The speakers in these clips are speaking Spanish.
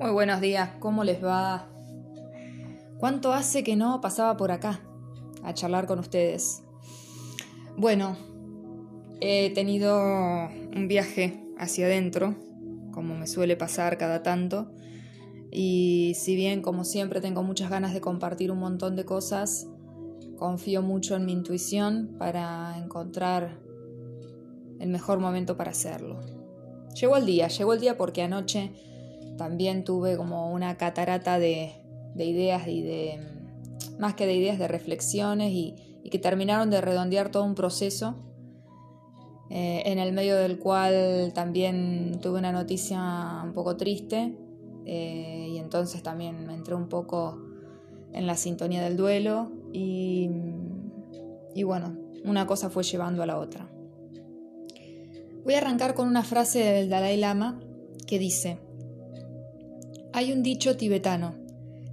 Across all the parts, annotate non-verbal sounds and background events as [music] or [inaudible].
Muy buenos días, ¿cómo les va? ¿Cuánto hace que no pasaba por acá a charlar con ustedes? Bueno, he tenido un viaje hacia adentro, como me suele pasar cada tanto, y si bien como siempre tengo muchas ganas de compartir un montón de cosas, confío mucho en mi intuición para encontrar el mejor momento para hacerlo. Llegó el día, llegó el día porque anoche también tuve como una catarata de, ideas y de, más que de ideas, de reflexiones y, que terminaron de redondear todo un proceso eh, en el medio del cual también tuve una noticia un poco triste eh, y entonces también me entré un poco en la sintonía del duelo y, y bueno, una cosa fue llevando a la otra. Voy a arrancar con una frase del Dalai Lama que dice, hay un dicho tibetano,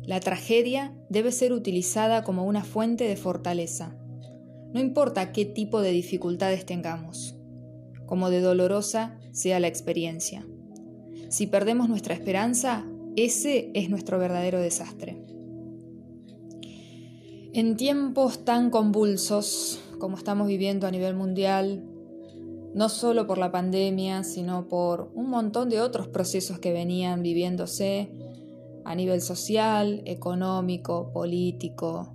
la tragedia debe ser utilizada como una fuente de fortaleza. No importa qué tipo de dificultades tengamos, como de dolorosa sea la experiencia. Si perdemos nuestra esperanza, ese es nuestro verdadero desastre. En tiempos tan convulsos como estamos viviendo a nivel mundial, no solo por la pandemia, sino por un montón de otros procesos que venían viviéndose a nivel social, económico, político,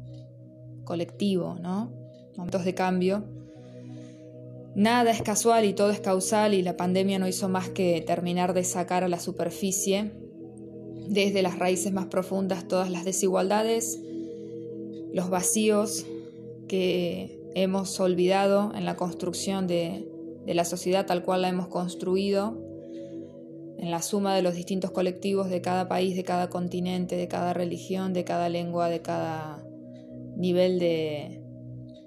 colectivo, ¿no? Momentos de cambio. Nada es casual y todo es causal y la pandemia no hizo más que terminar de sacar a la superficie desde las raíces más profundas todas las desigualdades, los vacíos que hemos olvidado en la construcción de de la sociedad tal cual la hemos construido, en la suma de los distintos colectivos de cada país, de cada continente, de cada religión, de cada lengua, de cada nivel de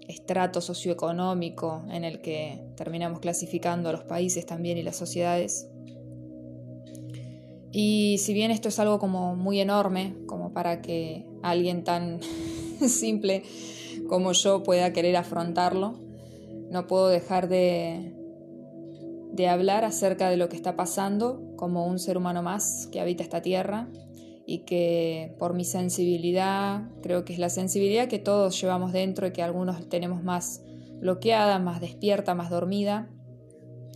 estrato socioeconómico en el que terminamos clasificando a los países también y las sociedades. Y si bien esto es algo como muy enorme, como para que alguien tan [laughs] simple como yo pueda querer afrontarlo, no puedo dejar de, de hablar acerca de lo que está pasando como un ser humano más que habita esta tierra y que por mi sensibilidad, creo que es la sensibilidad que todos llevamos dentro y que algunos tenemos más bloqueada, más despierta, más dormida.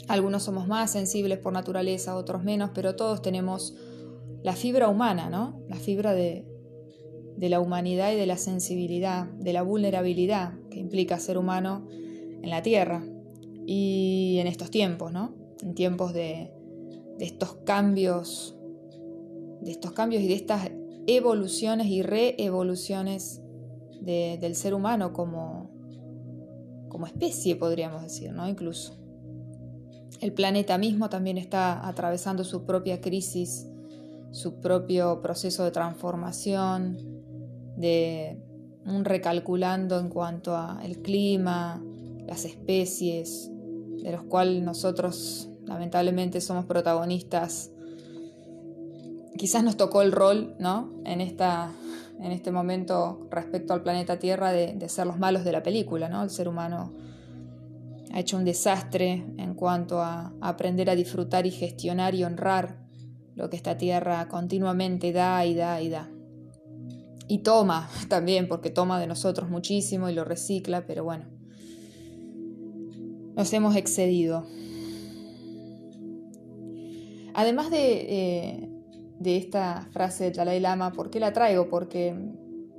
Algunos somos más sensibles por naturaleza, otros menos, pero todos tenemos la fibra humana, ¿no? La fibra de, de la humanidad y de la sensibilidad, de la vulnerabilidad que implica ser humano en la tierra y en estos tiempos, ¿no? En tiempos de, estos cambios, de estos cambios y de estas evoluciones y reevoluciones del ser humano como, como especie, podríamos decir, ¿no? Incluso. El planeta mismo también está atravesando su propia crisis, su propio proceso de transformación, de un recalculando en cuanto al clima, las especies, de los cuales nosotros lamentablemente somos protagonistas. Quizás nos tocó el rol, ¿no? En, esta, en este momento respecto al planeta Tierra de, ser los malos de la película, ¿no? El ser humano ha hecho un desastre en cuanto a aprender a disfrutar y gestionar y honrar lo que esta tierra continuamente da y da y da. Y toma también, porque toma de nosotros muchísimo y lo recicla, pero bueno, nos hemos excedido. Además de, de esta frase de Dalai Lama, ¿por qué la traigo? Porque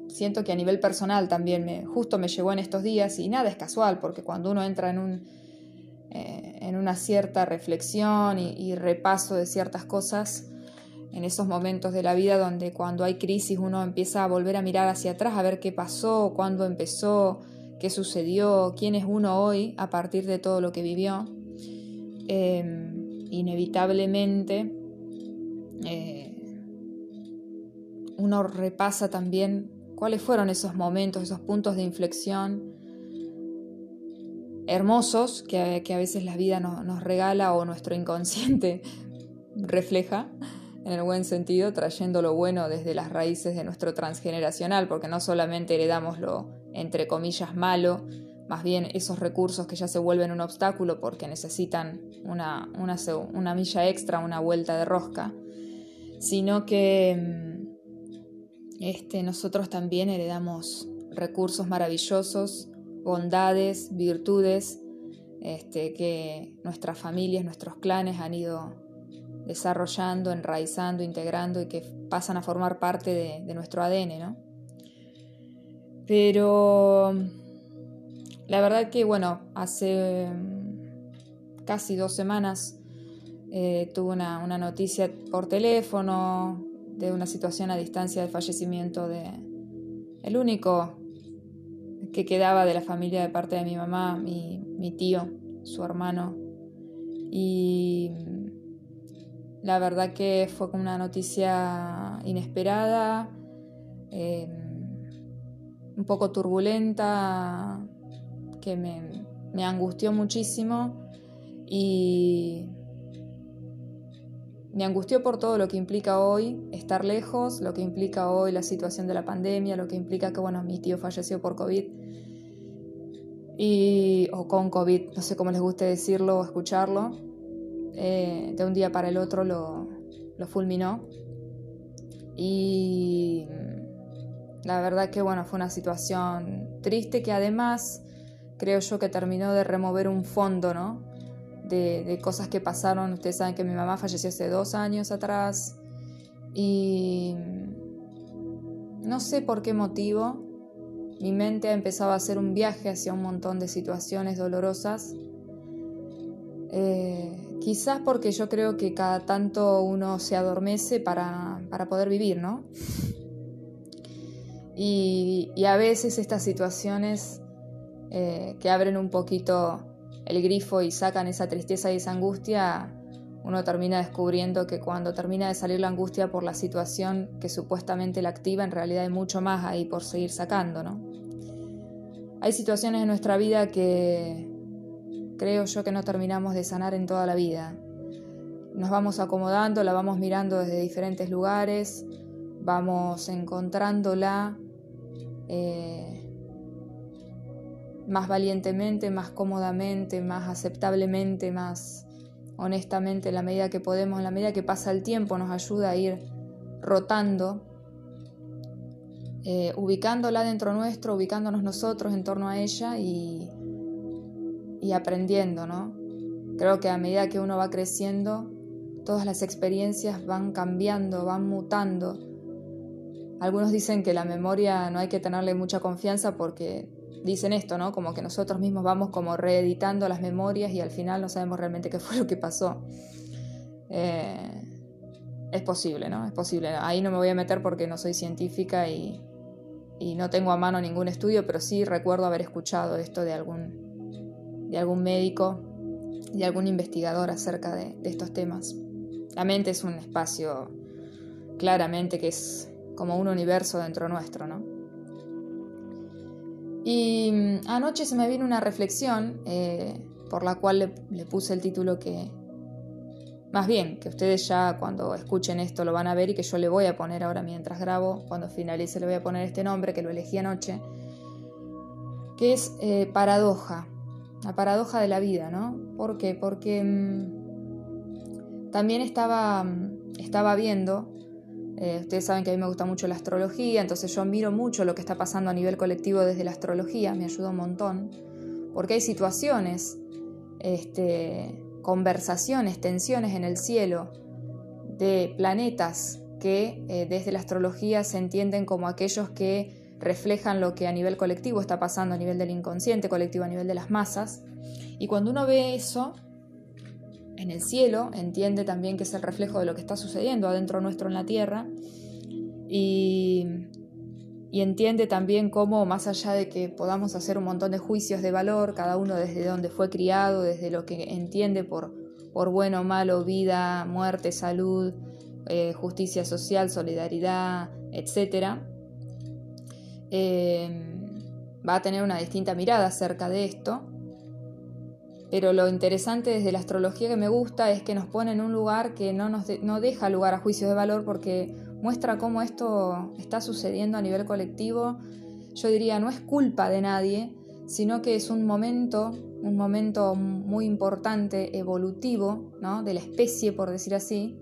siento que a nivel personal también me, justo me llegó en estos días y nada es casual, porque cuando uno entra en, un, eh, en una cierta reflexión y, y, repaso de ciertas cosas, en esos momentos de la vida donde cuando hay crisis uno empieza a volver a mirar hacia atrás, a ver qué pasó, cuándo empezó, qué sucedió, quién es uno hoy a partir de todo lo que vivió, em, inevitablemente eh, uno repasa también cuáles fueron esos momentos, esos puntos de inflexión hermosos que, a veces la vida nos regala o nuestro inconsciente [laughs] refleja en el buen sentido, trayendo lo bueno desde las raíces de nuestro transgeneracional, porque no solamente heredamos lo entre comillas, malo, más bien esos recursos que ya se vuelven un obstáculo porque necesitan una, una, milla extra, una vuelta de rosca, sino que mm, este, nosotros también heredamos recursos maravillosos, bondades, virtudes, este, que nuestras familias, nuestros clanes han ido desarrollando, enraizando, integrando y que pasan a formar parte de, de nuestro ADN, ¿no? Pero la verdad que, bueno, hace mm, casi dos semanas eh, tuve una, noticia por teléfono de una situación a distancia de fallecimiento de el único que quedaba de la familia de parte de mi mamá, mi, tío, su hermano. Y la verdad que fue una noticia inesperada, eh, un poco turbulenta, que me, angustió muchísimo y me angustió por todo lo que implica hoy estar lejos, lo que implica hoy la situación de la pandemia, lo que implica que, bueno, mi tío falleció por COVID. Y, o con COVID, no sé cómo les guste decirlo o escucharlo. Eh, de un día para el otro lo, lo fulminó. Y la verdad que, bueno, fue una situación triste que además creo yo que terminó de remover un fondo, ¿no? de, cosas que pasaron. Ustedes saben que mi mamá falleció hace dos años atrás y no sé por qué motivo mi mente ha empezado a hacer un viaje hacia un montón de situaciones dolorosas. Eh, quizás porque yo creo que cada tanto uno se adormece para, poder vivir, ¿no? Y, a veces estas situaciones eh, que abren un poquito el grifo y sacan esa tristeza y esa angustia, uno termina descubriendo que cuando termina de salir la angustia por la situación que supuestamente la activa, en realidad hay mucho más ahí por seguir sacando, ¿no? Hay situaciones en nuestra vida que creo yo que no terminamos de sanar en toda la vida. Nos vamos acomodando, la vamos mirando desde diferentes lugares, vamos encontrándola. Eh, más valientemente, más cómodamente, más aceptablemente, más honestamente, en la medida que podemos, la medida que pasa el tiempo, nos ayuda a ir rotando, eh, ubicándola dentro nuestro, ubicándonos nosotros en torno a ella y, y aprendiendo, ¿no? Creo que a medida que uno va creciendo, todas las experiencias van cambiando, van mutando. Algunos dicen que la memoria no hay que tenerle mucha confianza porque dicen esto, ¿no? Como que nosotros mismos vamos como reeditando las memorias y al final no sabemos realmente qué fue lo que pasó. Eh, es posible, ¿no? Es posible. Ahí no me voy a meter porque no soy científica y, no tengo a mano ningún estudio, pero sí recuerdo haber escuchado esto de algún, de algún médico, de algún investigador acerca de, de estos temas. La mente es un espacio claramente que es como un universo dentro nuestro, ¿no? Y mm, anoche se me vino una reflexión eh, por la cual le, puse el título que, más bien, que ustedes ya cuando escuchen esto lo van a ver y que yo le voy a poner ahora mientras grabo, cuando finalice le voy a poner este nombre que lo elegí anoche, que es eh, paradoja, la paradoja de la vida, ¿no? ¿Por qué? Porque mm, también estaba, mm, estaba viendo eh, ustedes saben que a mí me gusta mucho la astrología, entonces yo miro mucho lo que está pasando a nivel colectivo desde la astrología, me ayuda un montón, porque hay situaciones, este, conversaciones, tensiones en el cielo de planetas que eh, desde la astrología se entienden como aquellos que reflejan lo que a nivel colectivo está pasando, a nivel del inconsciente colectivo, a nivel de las masas. Y cuando uno ve eso, en el cielo, entiende también que es el reflejo de lo que está sucediendo adentro nuestro en la tierra y, entiende también cómo más allá de que podamos hacer un montón de juicios de valor, cada uno desde donde fue criado, desde lo que entiende por, por bueno malo, vida, muerte, salud, eh, justicia social, solidaridad, etc., eh, va a tener una distinta mirada acerca de esto pero lo interesante desde la astrología que me gusta es que nos pone en un lugar que no, nos no deja lugar a juicios de valor porque muestra cómo esto está sucediendo a nivel colectivo. Yo diría, no es culpa de nadie, sino que es un momento, un momento muy importante, evolutivo, ¿no? de la especie, por decir así,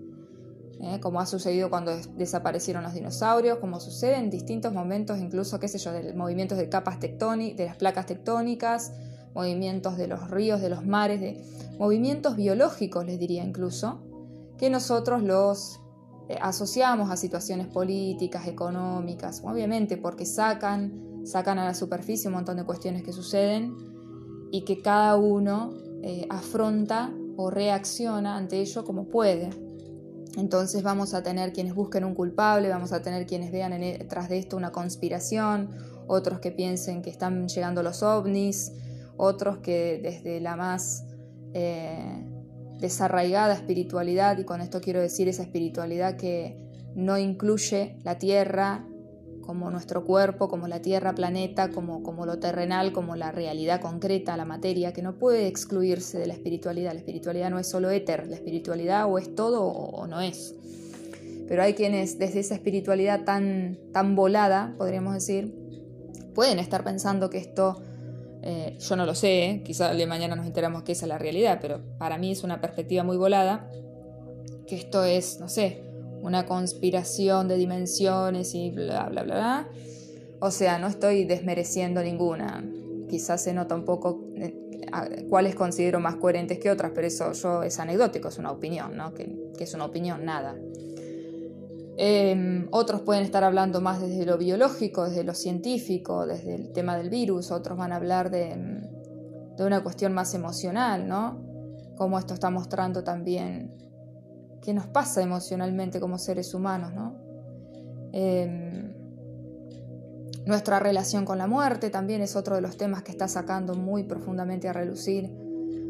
¿eh? como ha sucedido cuando desaparecieron los dinosaurios, como sucede en distintos momentos, incluso, qué sé yo, de movimientos de capas tectónicas, de las placas tectónicas, movimientos de los ríos, de los mares, de movimientos biológicos, les diría incluso, que nosotros los eh, asociamos a situaciones políticas, económicas, obviamente porque sacan, sacan a la superficie un montón de cuestiones que suceden y que cada uno eh, afronta o reacciona ante ello como puede. Entonces vamos a tener quienes busquen un culpable, vamos a tener quienes vean e, tras de esto una conspiración, otros que piensen que están llegando los ovnis, otros que desde la más eh, desarraigada espiritualidad, y con esto quiero decir esa espiritualidad que no incluye la tierra como nuestro cuerpo, como la tierra, planeta, como, como lo terrenal, como la realidad concreta, la materia, que no puede excluirse de la espiritualidad. La espiritualidad no es solo éter, la espiritualidad o es todo o, no es. Pero hay quienes desde esa espiritualidad tan, tan volada, podríamos decir, pueden estar pensando que esto, eh, yo no lo sé, ¿eh? quizá de mañana nos enteramos que esa es la realidad, pero para mí es una perspectiva muy volada, que esto es, no sé, una conspiración de dimensiones y bla, bla, bla, bla. O sea, no estoy desmereciendo ninguna. Quizás se nota un poco eh, cuáles considero más coherentes que otras, pero eso yo es anecdótico, es una opinión, ¿no? Que, es una opinión, nada. Em, otros pueden estar hablando más desde lo biológico, desde lo científico, desde el tema del virus, otros van a hablar de, de una cuestión más emocional, ¿no? Cómo esto está mostrando también qué nos pasa emocionalmente como seres humanos, ¿no? Em, nuestra relación con la muerte también es otro de los temas que está sacando muy profundamente a relucir.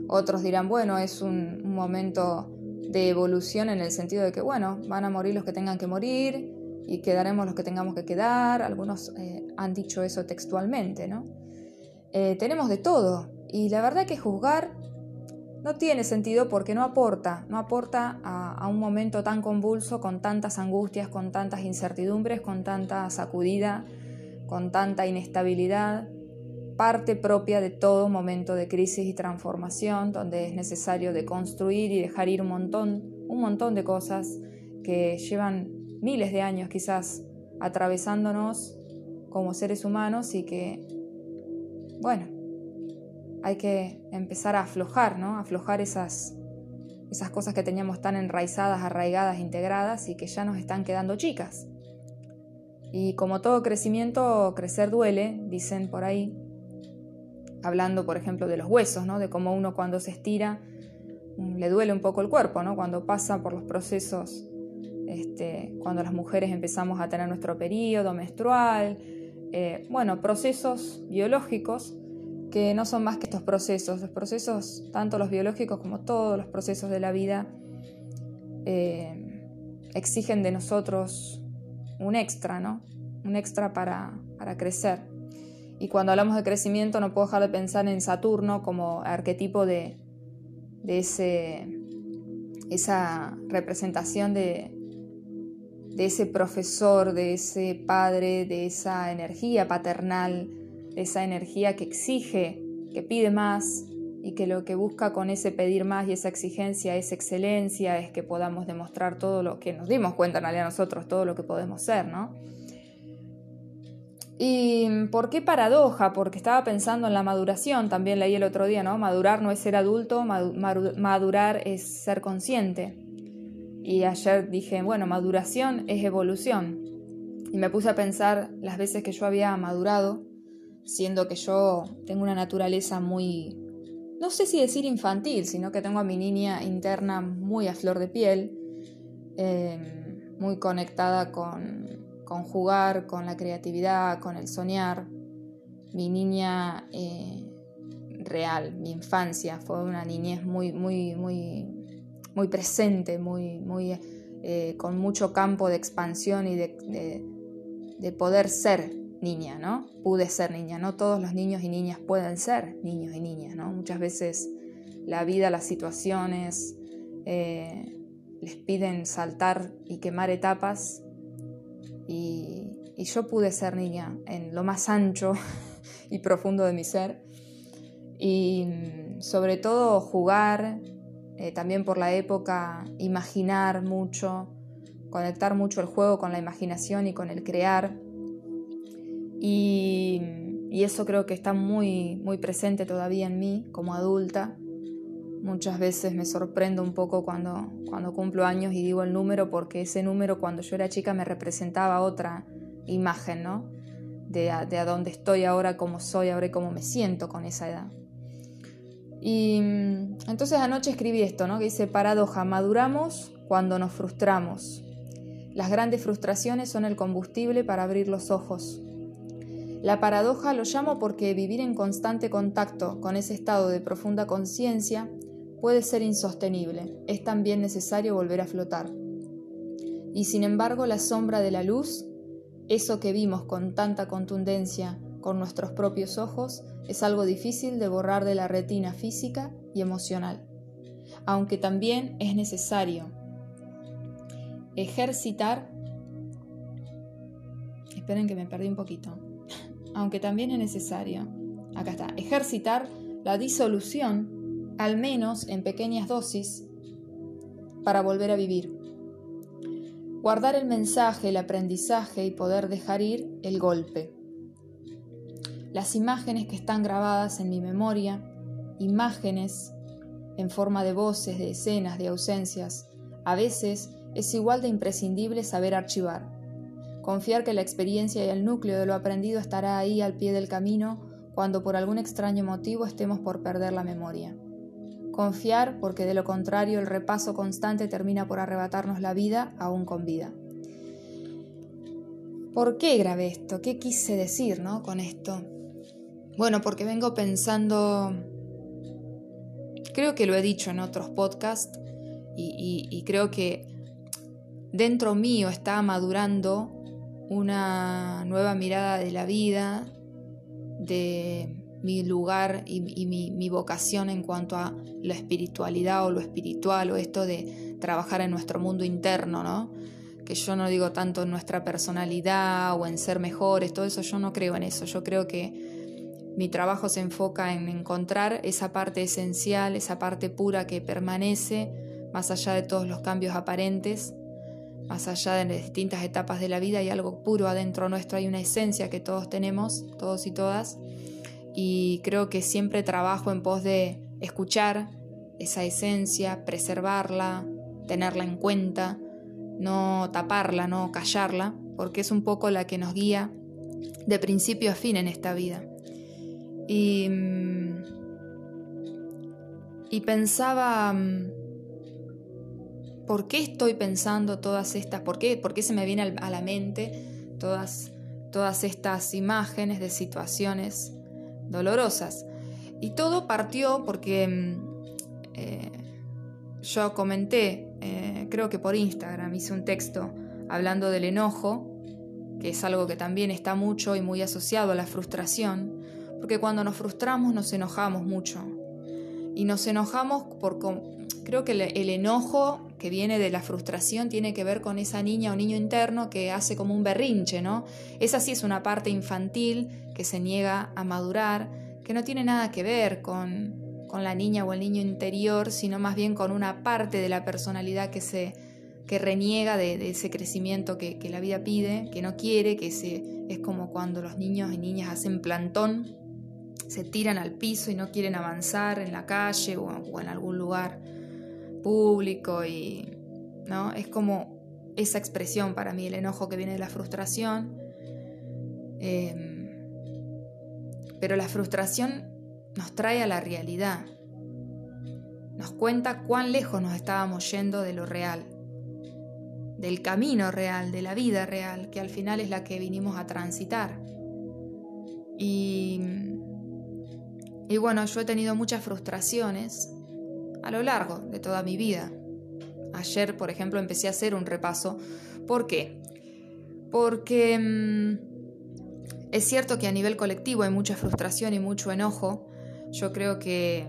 Otros dirán, bueno, es un, momento de evolución en el sentido de que, bueno, van a morir los que tengan que morir y quedaremos los que tengamos que quedar. Algunos eh, han dicho eso textualmente, ¿no? Eh, tenemos de todo y la verdad que juzgar no tiene sentido porque no aporta, no aporta a, un momento tan convulso, con tantas angustias, con tantas incertidumbres, con tanta sacudida, con tanta inestabilidad, parte propia de todo momento de crisis y transformación, donde es necesario de construir y dejar ir un montón, un montón de cosas que llevan miles de años quizás atravesándonos como seres humanos y que, bueno, hay que empezar a aflojar, ¿no? Aflojar esas, esas cosas que teníamos tan enraizadas, arraigadas, integradas y que ya nos están quedando chicas. Y como todo crecimiento, crecer duele, dicen por ahí, hablando por ejemplo de los huesos, ¿no? De cómo uno cuando se estira mm, le duele un poco el cuerpo, ¿no? Cuando pasa por los procesos, este, cuando las mujeres empezamos a tener nuestro periodo menstrual, eh, bueno, procesos biológicos que no son más que estos procesos. Los procesos, tanto los biológicos como todos los procesos de la vida, eh, exigen de nosotros un extra, ¿no? Un extra para, crecer. Y cuando hablamos de crecimiento no puedo dejar de pensar en Saturno como arquetipo de, ese, esa representación de, de ese profesor, de ese padre, de esa energía paternal, esa energía que exige, que pide más y que lo que busca con ese pedir más y esa exigencia es excelencia, es que podamos demostrar todo lo que nos dimos cuenta en realidad nosotros, todo lo que podemos ser, ¿no? ¿Y por qué paradoja? Porque estaba pensando en la maduración, también leí el otro día, ¿no? Madurar no es ser adulto, madurar es ser consciente. Y ayer dije, bueno, maduración es evolución. Y me puse a pensar las veces que yo había madurado siendo que yo tengo una naturaleza muy, no sé si decir infantil, sino que tengo a mi niña interna muy a flor de piel, em, muy conectada con, jugar, con la creatividad, con el soñar. Mi niña eh, real, mi infancia, fue una niñez muy, muy, muy, muy presente, muy, muy, eh, con mucho campo de expansión y de, de poder ser niña, ¿no? Pude ser niña, no todos los niños y niñas pueden ser niños y niñas, ¿no? Muchas veces la vida, las situaciones eh, les piden saltar y quemar etapas y, yo pude ser niña en lo más ancho [laughs] y profundo de mi ser y mm, sobre todo jugar, eh, también por la época, imaginar mucho, conectar mucho el juego con la imaginación y con el crear. Y, eso creo que está muy, muy presente todavía en mí como adulta. Muchas veces me sorprendo un poco cuando, cuando cumplo años y digo el número porque ese número cuando yo era chica me representaba otra imagen, ¿no? De a, de a dónde estoy ahora, cómo soy ahora y cómo me siento con esa edad. Y mm, entonces anoche escribí esto, ¿no? Que dice, paradoja, maduramos cuando nos frustramos. Las grandes frustraciones son el combustible para abrir los ojos. La paradoja lo llamo porque vivir en constante contacto con ese estado de profunda conciencia puede ser insostenible. Es también necesario volver a flotar. Y sin embargo, la sombra de la luz, eso que vimos con tanta contundencia con nuestros propios ojos, es algo difícil de borrar de la retina física y emocional, aunque también es necesario ejercitar, esperen que me perdí un poquito, aunque también es necesario, acá está, ejercitar la disolución, al menos en pequeñas dosis, para volver a vivir. Guardar el mensaje, el aprendizaje y poder dejar ir el golpe las imágenes que están grabadas en mi memoria, imágenes en forma de voces, de escenas, de ausencias, a veces es igual de imprescindible saber archivar. Confiar que la experiencia y el núcleo de lo aprendido estará ahí al pie del camino cuando por algún extraño motivo estemos por perder la memoria. Confiar porque de lo contrario el repaso constante termina por arrebatarnos la vida aún con vida. ¿Por qué grabé esto? ¿Qué quise decir ¿no? con esto? Bueno, porque vengo pensando, creo que lo he dicho en otros podcasts y, creo que dentro mío está madurando una nueva mirada de la vida, de mi lugar y, mi, mi, vocación en cuanto a la espiritualidad o lo espiritual o esto de trabajar en nuestro mundo interno, ¿no? Que yo no digo tanto en nuestra personalidad o en ser mejores, todo eso, yo no creo en eso, yo creo que mi trabajo se enfoca en encontrar esa parte esencial, esa parte pura que permanece más allá de todos los cambios aparentes, más allá de las distintas etapas de la vida, hay algo puro adentro nuestro, hay una esencia que todos tenemos, todos y todas, y creo que siempre trabajo en pos de escuchar esa esencia, preservarla, tenerla en cuenta, no taparla, no callarla, porque es un poco la que nos guía de principio a fin en esta vida. Y, mm, pensaba, mm, ¿por qué estoy pensando todas estas? ¿Por qué, por qué se me viene a la mente todas, todas estas imágenes de situaciones dolorosas? Y todo partió porque mm, eh, yo comenté, eh, creo que por Instagram, hice un texto hablando del enojo, que es algo que también está mucho y muy asociado a la frustración porque cuando nos frustramos nos enojamos mucho. Y nos enojamos por... Creo que el, enojo que viene de la frustración tiene que ver con esa niña o niño interno que hace como un berrinche, ¿no? Esa sí es una parte infantil que se niega a madurar, que no tiene nada que ver con, con la niña o el niño interior, sino más bien con una parte de la personalidad que se que reniega de, ese crecimiento que, que, la vida pide, que no quiere, que se, es como cuando los niños y niñas hacen plantón se tiran al piso y no quieren avanzar en la calle o, en algún lugar público y no es como esa expresión para mí el enojo que viene de la frustración. Em, pero la frustración nos trae a la realidad. Nos cuenta cuán lejos nos estábamos yendo de lo real del camino real, de la vida real, que al final es la que vinimos a transitar. Y y bueno, yo he tenido muchas frustraciones a lo largo de toda mi vida. Ayer, por ejemplo, empecé a hacer un repaso. ¿Por qué? Porque mm, es cierto que a nivel colectivo hay mucha frustración y mucho enojo. Yo creo que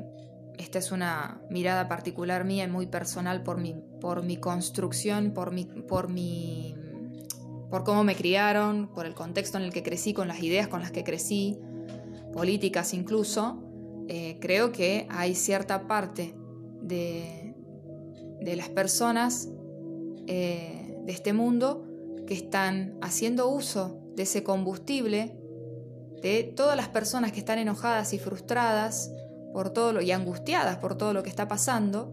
esta es una mirada particular mía y muy personal por mi, por mi construcción, por mi, por mi, por cómo me criaron, por el contexto en el que crecí, con las ideas con las que crecí, políticas incluso. Eh, creo que hay cierta parte de, las personas, eh, de este mundo que están haciendo uso de ese combustible, de todas las personas que están enojadas y frustradas por todo y angustiadas por todo lo que está pasando.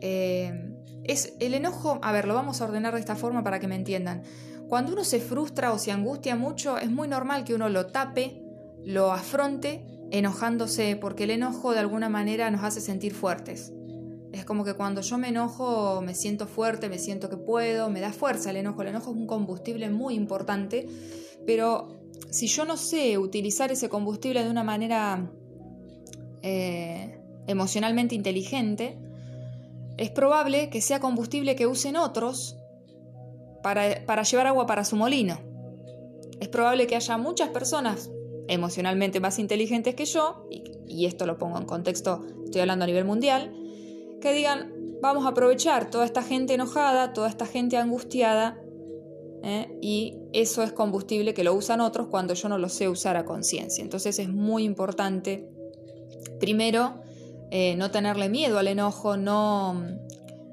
Eh, es el enojo, a ver, lo vamos a ordenar de esta forma para que me entiendan. Cuando uno se frustra o se angustia mucho, es muy normal que uno lo tape, lo afronte enojándose, porque el enojo de alguna manera nos hace sentir fuertes. Es como que cuando yo me enojo me siento fuerte, me siento que puedo, me da fuerza el enojo. El enojo es un combustible muy importante, pero si yo no sé utilizar ese combustible de una manera eh, emocionalmente inteligente, es probable que sea combustible que usen otros para, para llevar agua para su molino. Es probable que haya muchas personas emocionalmente más inteligentes que yo, y, esto lo pongo en contexto, estoy hablando a nivel mundial, que digan, vamos a aprovechar toda esta gente enojada, toda esta gente angustiada, ¿eh? y eso es combustible que lo usan otros cuando yo no lo sé usar a conciencia. Entonces es muy importante, primero, eh, no tenerle miedo al enojo, no...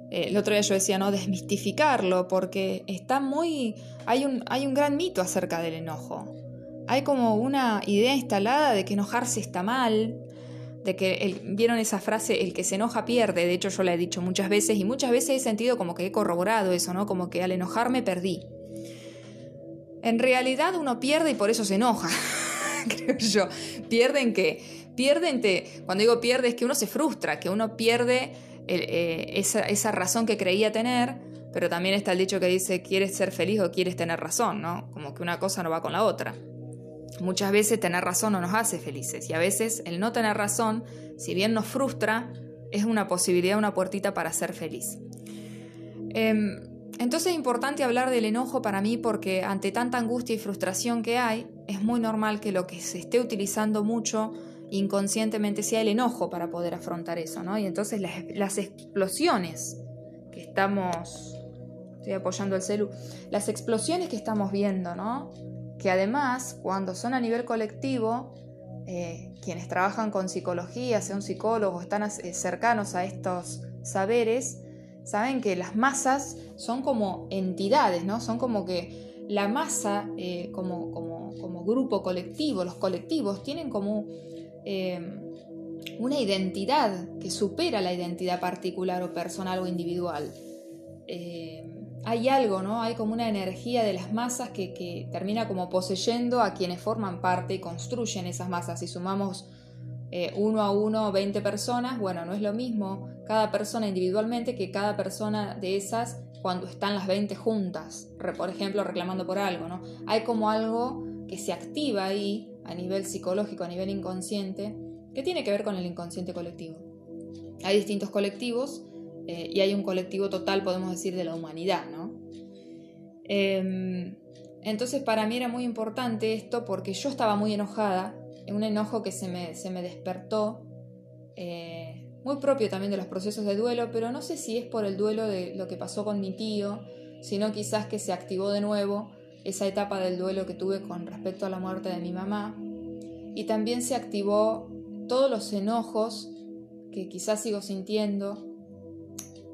Eh, el otro día yo decía, no desmistificarlo, porque está muy... Hay un, hay un gran mito acerca del enojo hay como una idea instalada de que enojarse está mal, de que vieron esa frase, el que se enoja pierde, de hecho yo la he dicho muchas veces y muchas veces he sentido como que he corroborado eso, ¿no? Como que al enojarme perdí. En realidad uno pierde y por eso se enoja, [laughs] creo yo. Pierden que, pierden que, cuando digo pierde es que uno se frustra, que uno pierde eh, esa, esa razón que creía tener, pero también está el dicho que dice, ¿quieres ser feliz o quieres tener razón? ¿no? Como que una cosa no va con la otra. Muchas veces tener razón no nos hace felices y a veces el no tener razón, si bien nos frustra, es una posibilidad, una puertita para ser feliz. Em, entonces es importante hablar del enojo para mí porque ante tanta angustia y frustración que hay, es muy normal que lo que se esté utilizando mucho inconscientemente sea el enojo para poder afrontar eso, ¿no? Y entonces las, las explosiones que estamos, estoy apoyando el celu, las explosiones que estamos viendo, ¿no? Que además cuando son a nivel colectivo, eh, quienes trabajan con psicología, sean psicólogos, están eh, cercanos a estos saberes, saben que las masas son como entidades, ¿no? Son como que la masa eh, como, como, como, grupo colectivo, los colectivos tienen como una identidad que supera la identidad particular o personal o individual hay algo, ¿no? Hay como una energía de las masas que, termina como poseyendo a quienes forman parte y construyen esas masas. Si sumamos eh, uno a uno 20 personas, bueno, no es lo mismo cada persona individualmente que cada persona de esas cuando están las 20 juntas, por ejemplo, reclamando por algo, ¿no? Hay como algo que se activa ahí a nivel psicológico, a nivel inconsciente, que tiene que ver con el inconsciente colectivo. Hay distintos colectivos eh, y hay un colectivo total, podemos decir, de la humanidad, ¿no? Em, entonces para mí era muy importante esto porque yo estaba muy enojada, un enojo que se me, se me despertó, eh, muy propio también de los procesos de duelo, pero no sé si es por el duelo de lo que pasó con mi tío, sino quizás que se activó de nuevo esa etapa del duelo que tuve con respecto a la muerte de mi mamá, y también se activó todos los enojos que quizás sigo sintiendo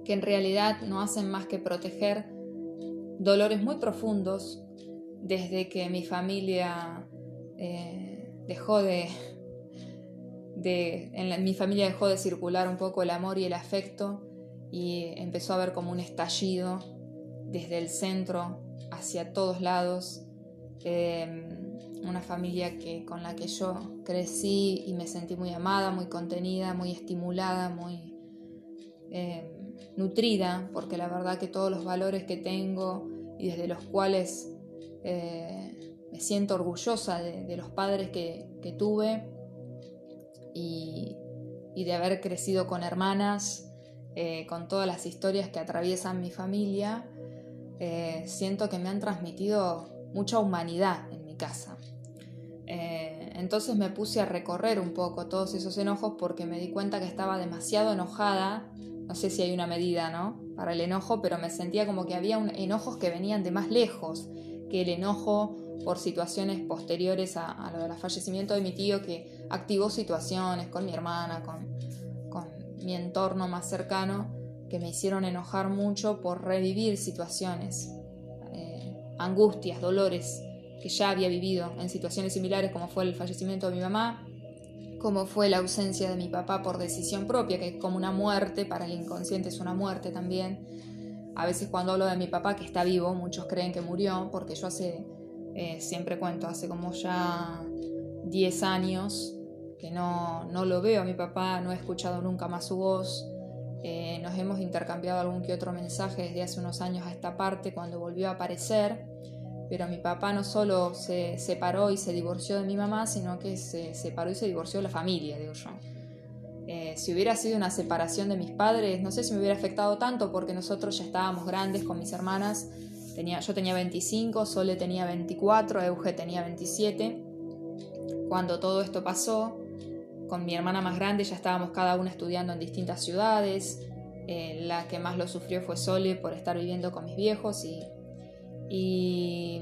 que en realidad no hacen más que proteger dolores muy profundos desde que mi familia eh, dejó de, mi familia dejó de circular un poco el amor y el afecto y empezó a haber como un estallido desde el centro hacia todos lados em, una familia que, con la que yo crecí y me sentí muy amada, muy contenida, muy estimulada, muy em, nutrida, porque la verdad que todos los valores que tengo y desde los cuales eh, me siento orgullosa de, los padres que, tuve y, de haber crecido con hermanas, eh, con todas las historias que atraviesan mi familia, eh, siento que me han transmitido mucha humanidad en mi casa. entonces me puse a recorrer un poco todos esos enojos porque me di cuenta que estaba demasiado enojada no sé si hay una medida, ¿no? Para el enojo, pero me sentía como que había enojos que venían de más lejos que el enojo por situaciones posteriores a, lo del fallecimiento de mi tío que activó situaciones con mi hermana, con, mi entorno más cercano, que me hicieron enojar mucho por revivir situaciones, eh, angustias, dolores que ya había vivido en situaciones similares como fue el fallecimiento de mi mamá, como fue la ausencia de mi papá por decisión propia, que es como una muerte, para el inconsciente es una muerte también. A veces cuando hablo de mi papá que está vivo, muchos creen que murió, porque yo hace, eh, siempre cuento, hace como ya 10 años que no, no lo veo a mi papá, no he escuchado nunca más su voz. Eh, nos hemos intercambiado algún que otro mensaje desde hace unos años a esta parte cuando volvió a aparecer, pero mi papá no solo se separó y se divorció de mi mamá, sino que se separó y se divorció de la familia, digo yo. Eh, si hubiera sido una separación de mis padres, no sé si me hubiera afectado tanto porque nosotros ya estábamos grandes con mis hermanas. Tenía, yo tenía 25, Sole tenía 24, Euge tenía 27. Cuando todo esto pasó, con mi hermana más grande ya estábamos cada una estudiando en distintas ciudades. Eh, la que más lo sufrió fue Sole por estar viviendo con mis viejos y, y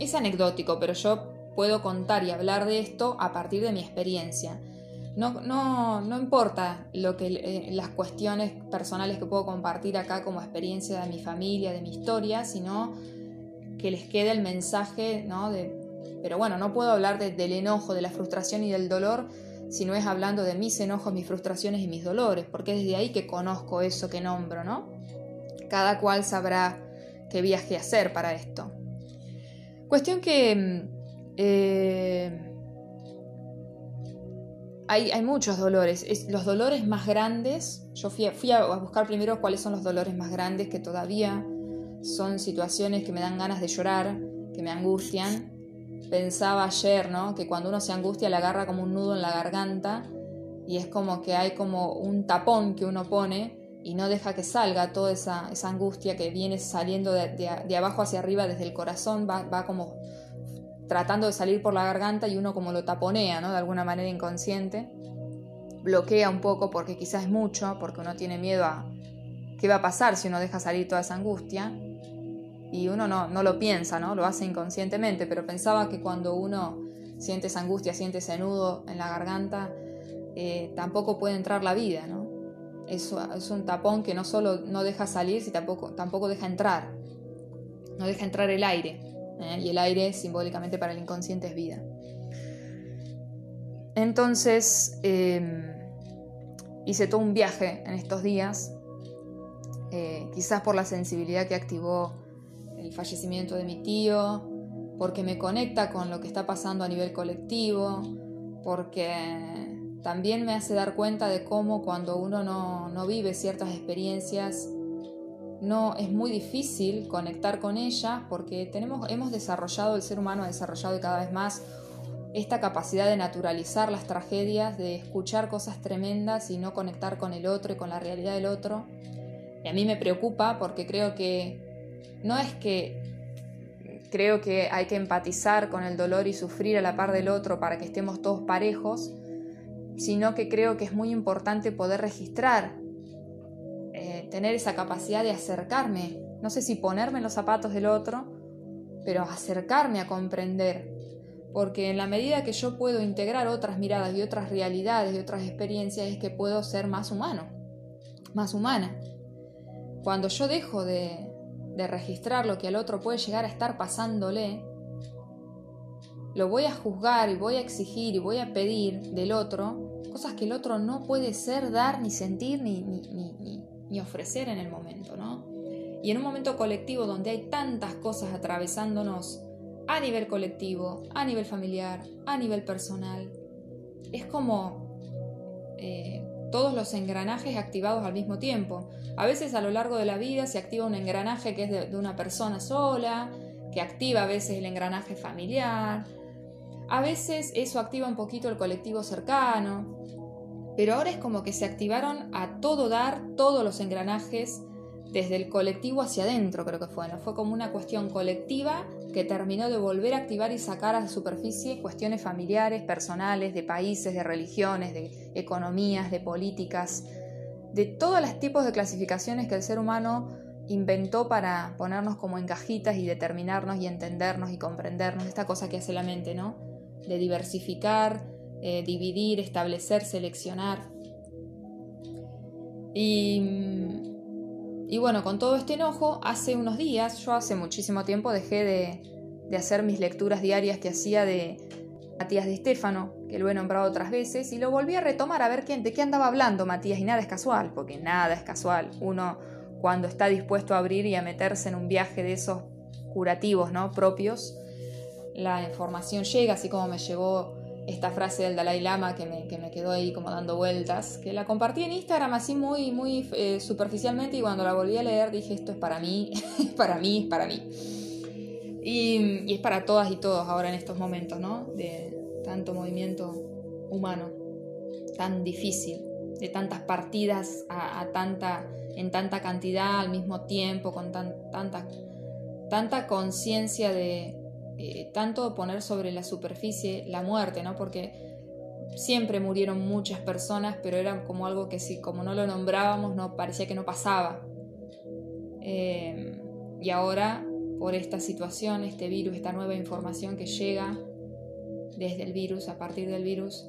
es anecdótico, pero yo puedo contar y hablar de esto a partir de mi experiencia. No, no, no importa lo que, eh, las cuestiones personales que puedo compartir acá como experiencia de mi familia, de mi historia, sino que les quede el mensaje ¿no? de pero bueno, no puedo hablar del enojo, de la frustración y del dolor si no es hablando de mis enojos, mis frustraciones y mis dolores, porque es desde ahí que conozco eso que nombro, ¿no? Cada cual sabrá qué viaje hacer para esto. Cuestión que mm, eh, hay, hay, muchos dolores. los dolores más grandes, yo fui fui a buscar primero cuáles son los dolores más grandes que todavía son situaciones que me dan ganas de llorar, que me angustian, pensaba ayer, ¿no? Que cuando uno se angustia le agarra como un nudo en la garganta y es como que hay como un tapón que uno pone y no deja que salga toda esa, angustia que viene saliendo de, abajo hacia arriba desde el corazón, va, va, como tratando de salir por la garganta y uno como lo taponea, ¿no? De alguna manera inconsciente. Bloquea un poco porque quizás es mucho, porque uno tiene miedo a qué va a pasar si uno deja salir toda esa angustia y uno no, no, lo piensa, ¿no? Lo hace inconscientemente, pero pensaba que cuando uno siente esa angustia, siente ese nudo en la garganta, eh, tampoco puede entrar la vida, ¿no? Eso es un tapón que no solo no deja salir, sino tampoco, tampoco deja entrar. No deja entrar el aire. ¿eh? Y el aire, simbólicamente para el inconsciente, es vida. Entonces, em, hice todo un viaje en estos días, eh, quizás por la sensibilidad que activó el fallecimiento de mi tío, porque me conecta con lo que está pasando a nivel colectivo, porque también me hace dar cuenta de cómo cuando uno no, vive ciertas experiencias, no es muy difícil conectar con ella porque tenemos, hemos desarrollado, el ser humano ha desarrollado cada vez más esta capacidad de naturalizar las tragedias, de escuchar cosas tremendas y no conectar con el otro y con la realidad del otro. Y a mí me preocupa porque creo que no es que creo que hay que empatizar con el dolor y sufrir a la par del otro para que estemos todos parejos, sino que creo que es muy importante poder registrar, eh, tener esa capacidad de acercarme, no sé si ponerme en los zapatos del otro, pero acercarme a comprender, porque en la medida que yo puedo integrar otras miradas y otras realidades y otras experiencias es que puedo ser más humano, más humana. Cuando yo dejo de, de registrar lo que al otro puede llegar a estar pasándole, lo voy a juzgar y voy a exigir y voy a pedir del otro cosas que el otro no puede ser, dar, ni sentir, ni, ofrecer en el momento, ¿no? Y en un momento colectivo donde hay tantas cosas atravesándonos a nivel colectivo, a nivel familiar, a nivel personal, es como eh, todos los engranajes activados al mismo tiempo. A veces a lo largo de la vida se activa un engranaje que es de, una persona sola, que activa a veces el engranaje familiar, a veces eso activa un poquito el colectivo cercano, pero ahora es como que se activaron a todo dar todos los engranajes desde el colectivo hacia adentro, creo que fue, Fue como una cuestión colectiva que terminó de volver a activar y sacar a la superficie cuestiones familiares, personales, de países, de religiones, de economías, de políticas, de todos los tipos de clasificaciones que el ser humano inventó para ponernos como en cajitas y determinarnos y entendernos y comprendernos, esta cosa que hace la mente, ¿no? De diversificar, eh, dividir, establecer, seleccionar. Y, y bueno, con todo este enojo, hace unos días, yo hace muchísimo tiempo dejé de, de hacer mis lecturas diarias que hacía de Matías de Estéfano, que lo he nombrado otras veces, y lo volví a retomar a ver quién, de qué andaba hablando Matías, y nada es casual, porque nada es casual. Uno cuando está dispuesto a abrir y a meterse en un viaje de esos curativos ¿no? propios, la información llega, así como me llegó esta frase del Dalai Lama que me, que me quedó ahí como dando vueltas, que la compartí en Instagram así muy, muy eh, superficialmente y cuando la volví a leer dije esto es para mí, [laughs] es para mí, es para mí. Y, es para todas y todos ahora en estos momentos, ¿no? De tanto movimiento humano, tan difícil, de tantas partidas a, tanta, en tanta cantidad al mismo tiempo, con tan, tanta conciencia de, eh, tanto poner sobre la superficie la muerte, ¿no? Porque siempre murieron muchas personas, pero era como algo que si como no lo nombrábamos, no parecía que no pasaba. Eh, y ahora, por esta situación, este virus, esta nueva información que llega desde el virus, a partir del virus,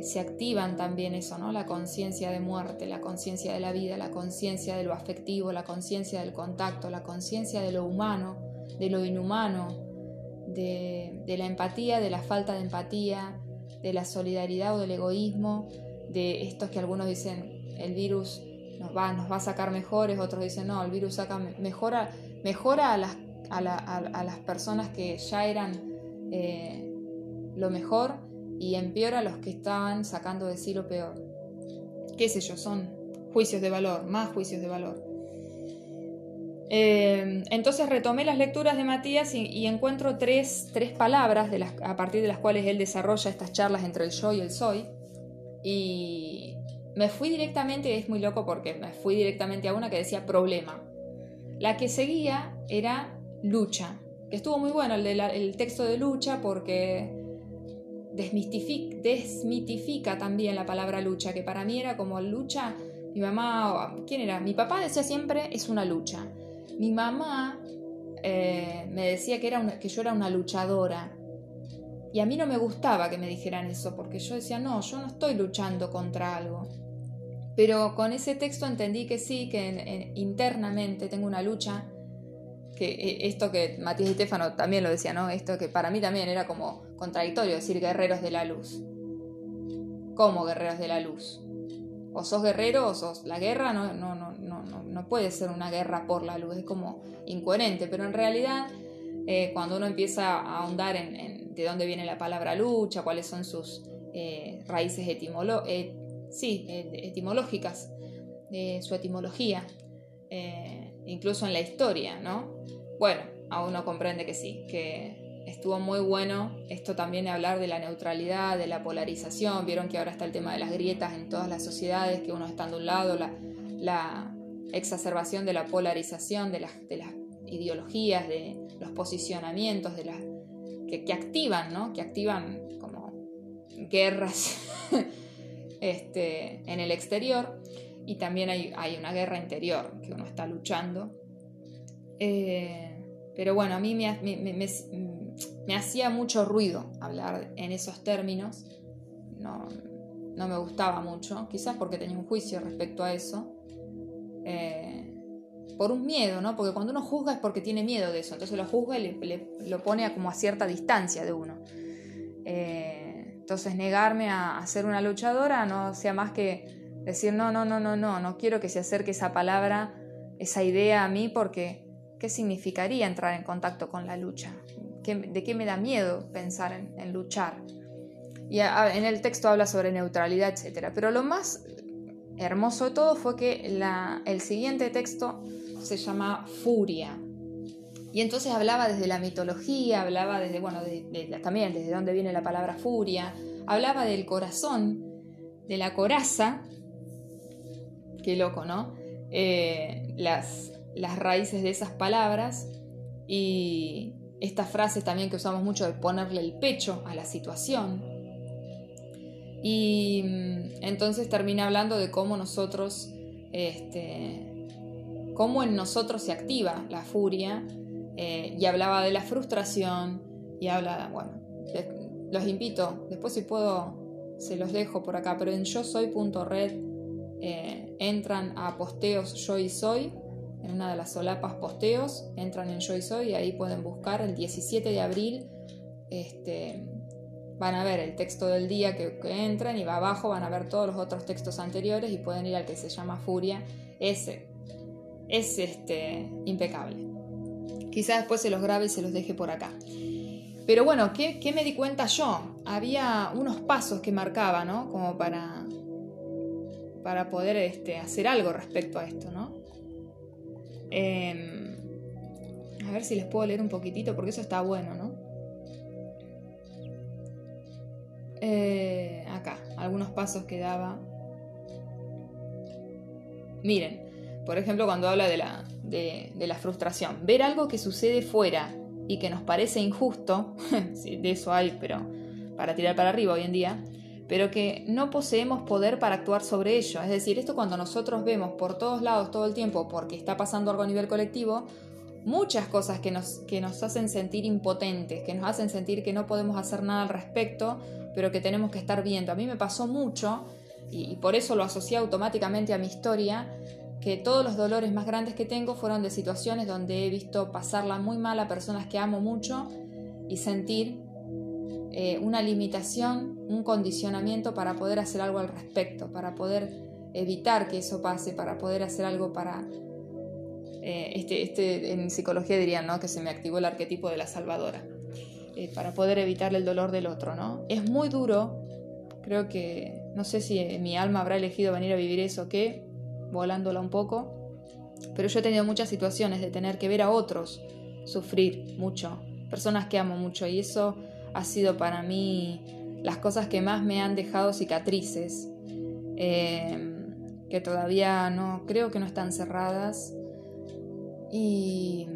se activan también eso, ¿no? La conciencia de muerte, la conciencia de la vida, la conciencia de lo afectivo, la conciencia del contacto, la conciencia de lo humano, de lo inhumano, de, la empatía, de la falta de empatía, de la solidaridad o del egoísmo, de estos que algunos dicen el virus nos va, nos va a sacar mejores, otros dicen no, el virus saca, mejora, mejora a, las, a, las personas que ya eran eh, lo mejor y empeora a los que estaban sacando de sí lo peor. ¿Qué sé yo? Son juicios de valor, más juicios de valor. Eh, entonces retomé las lecturas de Matías y, encuentro tres, tres palabras de las, a partir de las cuales él desarrolla estas charlas entre el yo y el soy. Y me fui directamente, es muy loco porque me fui directamente a una que decía problema. La que seguía era lucha, que estuvo muy bueno el, el texto de lucha porque desmitifica también la palabra lucha, que para mí era como lucha, mi mamá, ¿quién era? Mi papá decía siempre es una lucha. Mi mamá eh, me decía que, era que yo era una luchadora. Y a mí no me gustaba que me dijeran eso, porque yo decía, no, yo no estoy luchando contra algo. Pero con ese texto entendí que sí, que internamente tengo una lucha, que e, esto que Matías y Stefano también lo decía, ¿no? Esto que para mí también era como contradictorio, decir guerreros de la luz. ¿Cómo guerreros de la luz? O sos guerrero o sos la guerra, no, no, no, no puede ser una guerra por la luz, es como incoherente, pero en realidad eh, cuando uno empieza a ahondar en, de dónde viene la palabra lucha, cuáles son sus eh, raíces eh, sí, etimológicas, su etimología, incluso en la historia, ¿no? Bueno, a uno comprende que sí, que estuvo muy bueno esto también de hablar de la neutralidad, de la polarización, vieron que ahora está el tema de las grietas en todas las sociedades, que uno está de un lado, la, exacerbación de la polarización de las, de las ideologías, de los posicionamientos, de las, que, activan, ¿no? que activan como guerras [laughs] este, en el exterior y también hay, hay, una guerra interior que uno está luchando. Eh, pero bueno, a mí me, hacía mucho ruido hablar en esos términos, no, no me gustaba mucho, quizás porque tenía un juicio respecto a eso. Eh, por un miedo, ¿no? Porque cuando uno juzga es porque tiene miedo de eso, entonces lo juzga y le, lo pone a como a cierta distancia de uno. Eh, entonces negarme a, ser una luchadora no sea más que decir, no, no, no, no, no, no quiero que se acerque esa palabra, esa idea a mí porque ¿qué significaría entrar en contacto con la lucha? ¿De qué me da miedo pensar en, luchar? Y en el texto habla sobre neutralidad, etc. Pero lo más hermoso de todo fue que el siguiente texto se llama Furia. Y entonces hablaba desde la mitología, hablaba desde, bueno, también desde dónde viene la palabra furia, hablaba del corazón, de la coraza, qué loco, ¿no? Eh, las, las raíces de esas palabras y estas frases también que usamos mucho de ponerle el pecho a la situación, y mm, entonces termina hablando de cómo nosotros, este, cómo en nosotros se activa la furia, eh, y hablaba de la frustración, y habla, bueno, los invito, después si puedo se los dejo por acá, pero en yo soy.red eh, entran a posteos Yo y Soy, en una de las solapas posteos, entran en Yo y Soy y ahí pueden buscar el 17 de abril. Este, van a ver el texto del día que, entran y va abajo van a ver todos los otros textos anteriores y pueden ir al que se llama Furia. Ese es este, impecable. Quizás después se los grabe y se los deje por acá. Pero bueno, ¿qué, me di cuenta yo? Había unos pasos que marcaba, ¿no? Como para, para poder este, hacer algo respecto a esto, ¿no? Em, a ver si les puedo leer un poquitito, porque eso está bueno, ¿no? Eh, acá, algunos pasos que daba. Miren, por ejemplo, cuando habla de la, de, de la frustración. Ver algo que sucede fuera y que nos parece injusto, [laughs] de eso hay, pero para tirar para arriba hoy en día, pero que no poseemos poder para actuar sobre ello. Es decir, esto cuando nosotros vemos por todos lados todo el tiempo, porque está pasando algo a nivel colectivo, muchas cosas que nos, que nos hacen sentir impotentes, que nos hacen sentir que no podemos hacer nada al respecto, pero que tenemos que estar viendo. A mí me pasó mucho, y por eso lo asocié automáticamente a mi historia, que todos los dolores más grandes que tengo fueron de situaciones donde he visto pasarla muy mal a personas que amo mucho y sentir eh, una limitación, un condicionamiento para poder hacer algo al respecto, para poder evitar que eso pase, para poder hacer algo para... Eh, este, este, en psicología dirían ¿no? que se me activó el arquetipo de la salvadora, eh, para poder evitar el dolor del otro. ¿no? Es muy duro, creo que no sé si mi alma habrá elegido venir a vivir eso, que volándola un poco, pero yo he tenido muchas situaciones de tener que ver a otros sufrir mucho, personas que amo mucho, y eso ha sido para mí las cosas que más me han dejado cicatrices, eh, que todavía no, creo que no están cerradas, y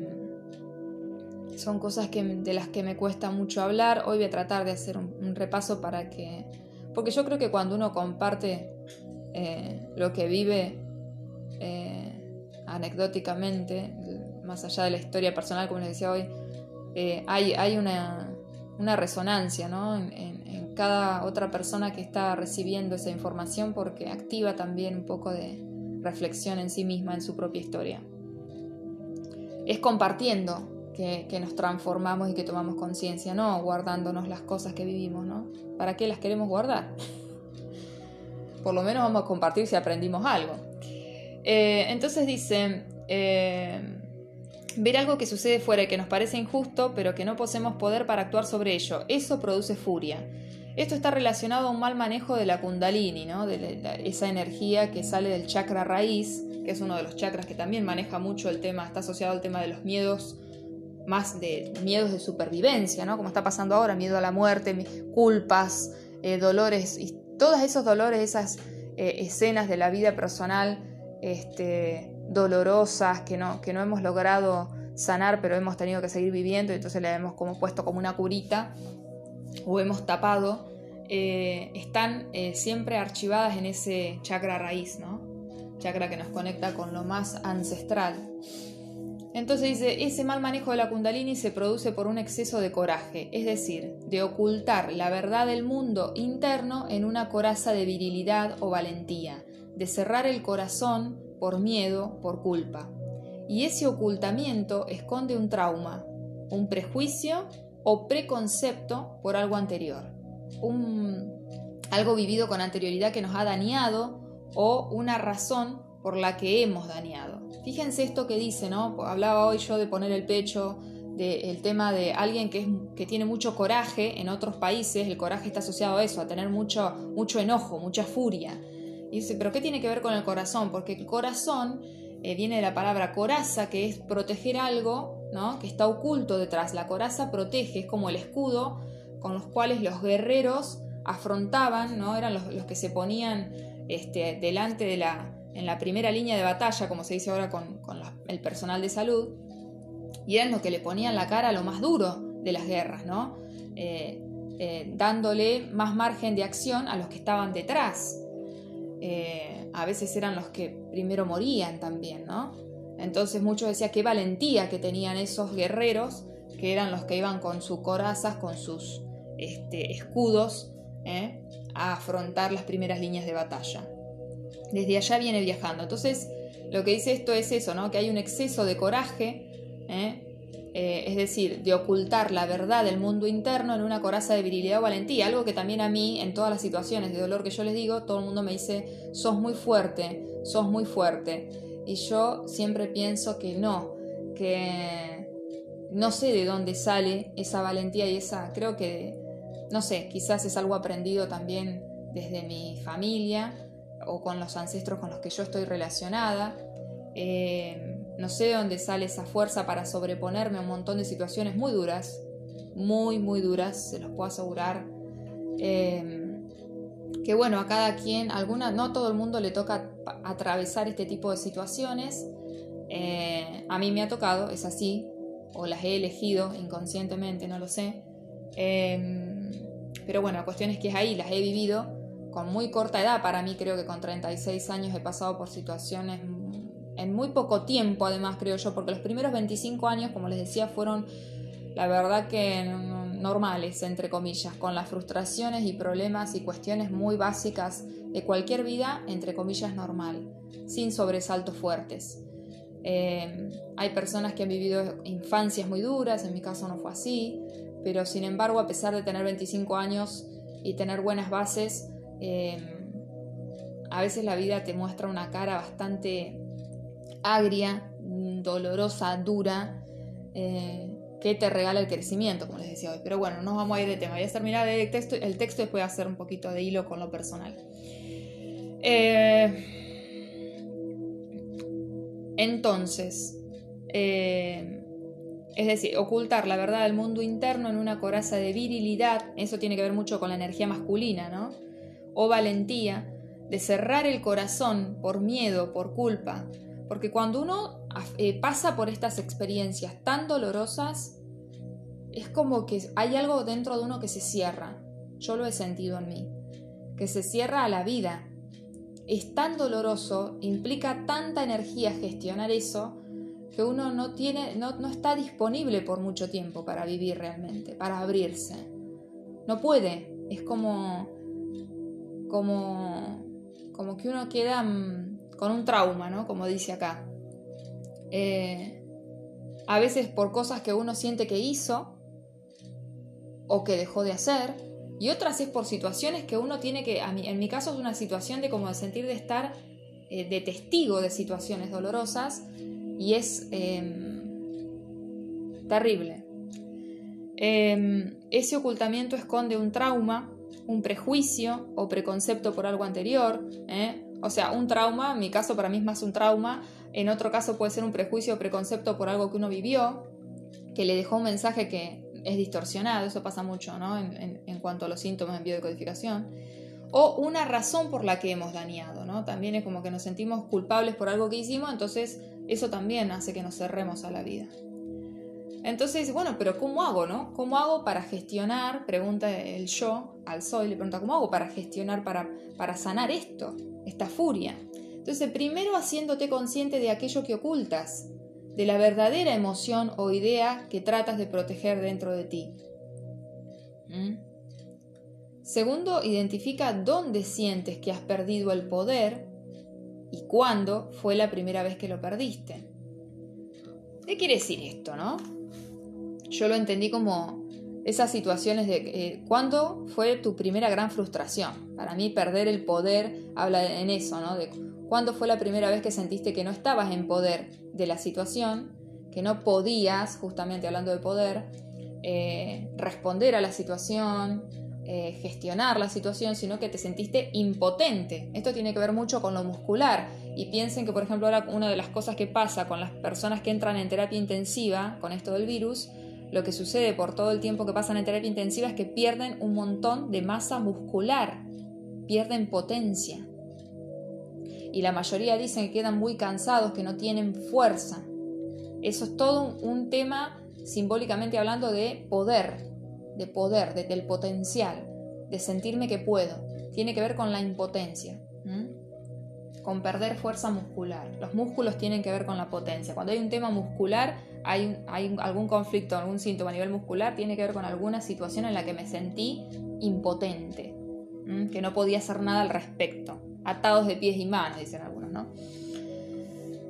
son cosas que, de las que me cuesta mucho hablar. Hoy voy a tratar de hacer un repaso para que, porque yo creo que cuando uno comparte eh, lo que vive, eh, anecdóticamente, más allá de la historia personal, como les decía hoy, eh, hay, hay una, resonancia en, cada otra persona que está recibiendo esa información porque activa también un poco de reflexión en sí misma, en su propia historia. Es compartiendo que, que nos transformamos y que tomamos conciencia, no guardándonos las cosas que vivimos, ¿no? ¿Para qué las queremos guardar? [laughs] Por lo menos vamos a compartir si aprendimos algo. Eh, entonces dice, eh, ver algo que sucede fuera y que nos parece injusto, pero que no poseemos poder para actuar sobre ello, eso produce furia. Esto está relacionado a un mal manejo de la kundalini, ¿no? de esa energía que sale del chakra raíz, que es uno de los chakras que también maneja mucho el tema, está asociado al tema de los miedos, más de miedos de supervivencia, ¿no? como está pasando ahora, miedo a la muerte, culpas, eh, dolores, y todos esos dolores, esas escenas de la vida personal este, dolorosas que no, que no hemos logrado sanar, pero hemos tenido que seguir viviendo, y entonces le hemos como puesto como una curita o hemos tapado, eh, están eh, siempre archivadas en ese chakra raíz, ¿no? Chakra que nos conecta con lo más ancestral. Entonces dice, ese mal manejo de la kundalini se produce por un exceso de coraje, es decir, de ocultar la verdad del mundo interno en una coraza de virilidad o valentía, de cerrar el corazón por miedo, por culpa. Y ese ocultamiento esconde un trauma, un prejuicio o preconcepto por algo anterior, un, algo vivido con anterioridad que nos ha dañado o una razón por la que hemos dañado. Fíjense esto que dice, ¿no? Hablaba hoy yo de poner el pecho, del tema de alguien que, que tiene mucho coraje en otros países, el coraje está asociado a eso, a tener mucho, mucho enojo, mucha furia. Dice, pero ¿qué tiene que ver con el corazón? Porque el corazón eh, viene de la palabra coraza, que es proteger algo, ¿no? Que está oculto detrás. La coraza protege, es como el escudo con los cuales los guerreros afrontaban, ¿no? Eran los, que se ponían este, delante de la, en la primera línea de batalla, como se dice ahora con, el personal de salud, y eran los que le ponían la cara a lo más duro de las guerras, ¿no? Eh, eh, dándole más margen de acción a los que estaban detrás. Eh, a veces eran los que primero morían también, ¿no? Entonces muchos decían qué valentía que tenían esos guerreros, que eran los que iban con sus corazas, con sus este, escudos, ¿eh? a afrontar las primeras líneas de batalla. desde allá viene viajando. Entonces, lo que dice esto es eso, ¿no? Que hay un exceso de coraje, ¿eh? Eh, es decir, de ocultar la verdad del mundo interno en una coraza de virilidad o valentía, algo que también a mí, en todas las situaciones de dolor que yo les digo, todo el mundo me dice, sos muy fuerte, sos muy fuerte. Y yo siempre pienso que no, que no sé de dónde sale esa valentía y esa, creo que, no sé, quizás es algo aprendido también desde mi familia o con los ancestros con los que yo estoy relacionada. Eh, no sé de dónde sale esa fuerza para sobreponerme a un montón de situaciones muy duras, muy, muy duras, se los puedo asegurar. Em, que bueno, a cada quien, alguna, no a todo el mundo le toca atravesar este tipo de situaciones. Eh, a mí me ha tocado, es así, o las he elegido inconscientemente, no lo sé. Em, pero bueno, la cuestión es que es ahí, las he vivido con muy corta edad. Para mí creo que con 36 años he pasado por situaciones en muy poco tiempo, además, creo yo, porque los primeros 25 años, como les decía, fueron, la verdad que normales, entre comillas, con las frustraciones y problemas y cuestiones muy básicas de cualquier vida, entre comillas, normal, sin sobresaltos fuertes. Eh, hay personas que han vivido infancias muy duras, en mi caso no fue así, pero sin embargo, a pesar de tener 25 años y tener buenas bases, eh, a veces la vida te muestra una cara bastante agria, dolorosa, dura, eh, que te regala el crecimiento, como les decía hoy. Pero bueno, no vamos a ir de tema. Voy a terminar el texto, el texto y después hacer un poquito de hilo con lo personal. Eh, entonces, eh, es decir, ocultar la verdad del mundo interno en una coraza de virilidad, eso tiene que ver mucho con la energía masculina, ¿no? O valentía, de cerrar el corazón por miedo, por culpa, porque cuando uno eh, pasa por estas experiencias tan dolorosas, es como que hay algo dentro de uno que se cierra. Yo lo he sentido en mí. Que se cierra a la vida. Es tan doloroso, implica tanta energía gestionar eso, que uno no, tiene, no, no está disponible por mucho tiempo para vivir realmente, para abrirse. No puede. Es como. como. como que uno queda mm, con un trauma, ¿no? Como dice acá. Eh, a veces por cosas que uno siente que hizo o que dejó de hacer, y otras es por situaciones que uno tiene que, en mi caso es una situación de como de sentir de estar eh, de testigo de situaciones dolorosas y es em, terrible. Em, ese ocultamiento esconde un trauma, un prejuicio o preconcepto por algo anterior, ¿eh? O sea, un trauma, en mi caso para mí es más un trauma, en otro caso puede ser un prejuicio o preconcepto por algo que uno vivió, que le dejó un mensaje que es distorsionado, eso pasa mucho ¿no? en, cuanto a los síntomas en biodecodificación, o una razón por la que hemos dañado, ¿no? También es como que nos sentimos culpables por algo que hicimos, entonces eso también hace que nos cerremos a la vida. Entonces, bueno, pero ¿cómo hago, no? ¿Cómo hago para gestionar? Pregunta el yo al soy, le pregunta, ¿cómo hago para gestionar, para, para sanar esto? esta furia. Entonces, primero haciéndote consciente de aquello que ocultas, de la verdadera emoción o idea que tratas de proteger dentro de ti. ¿Mm? Segundo, identifica dónde sientes que has perdido el poder y cuándo fue la primera vez que lo perdiste. ¿Qué quiere decir esto, no? Yo lo entendí como esas situaciones de eh, cuándo fue tu primera gran frustración. Para mí perder el poder habla en eso, ¿no? De cuándo fue la primera vez que sentiste que no estabas en poder de la situación, que no podías, justamente hablando de poder, eh, responder a la situación, eh, gestionar la situación, sino que te sentiste impotente. Esto tiene que ver mucho con lo muscular. Y piensen que, por ejemplo, ahora una de las cosas que pasa con las personas que entran en terapia intensiva con esto del virus lo que sucede por todo el tiempo que pasan en terapia intensiva es que pierden un montón de masa muscular, pierden potencia. Y la mayoría dicen que quedan muy cansados, que no tienen fuerza. Eso es todo un, tema, simbólicamente hablando, de poder, de poder, de, del potencial, de sentirme que puedo. Tiene que ver con la impotencia con perder fuerza muscular. Los músculos tienen que ver con la potencia. Cuando hay un tema muscular, hay, hay algún conflicto, algún síntoma a nivel muscular, tiene que ver con alguna situación en la que me sentí impotente, que no podía hacer nada al respecto. atados de pies y manos, dicen algunos, ¿no?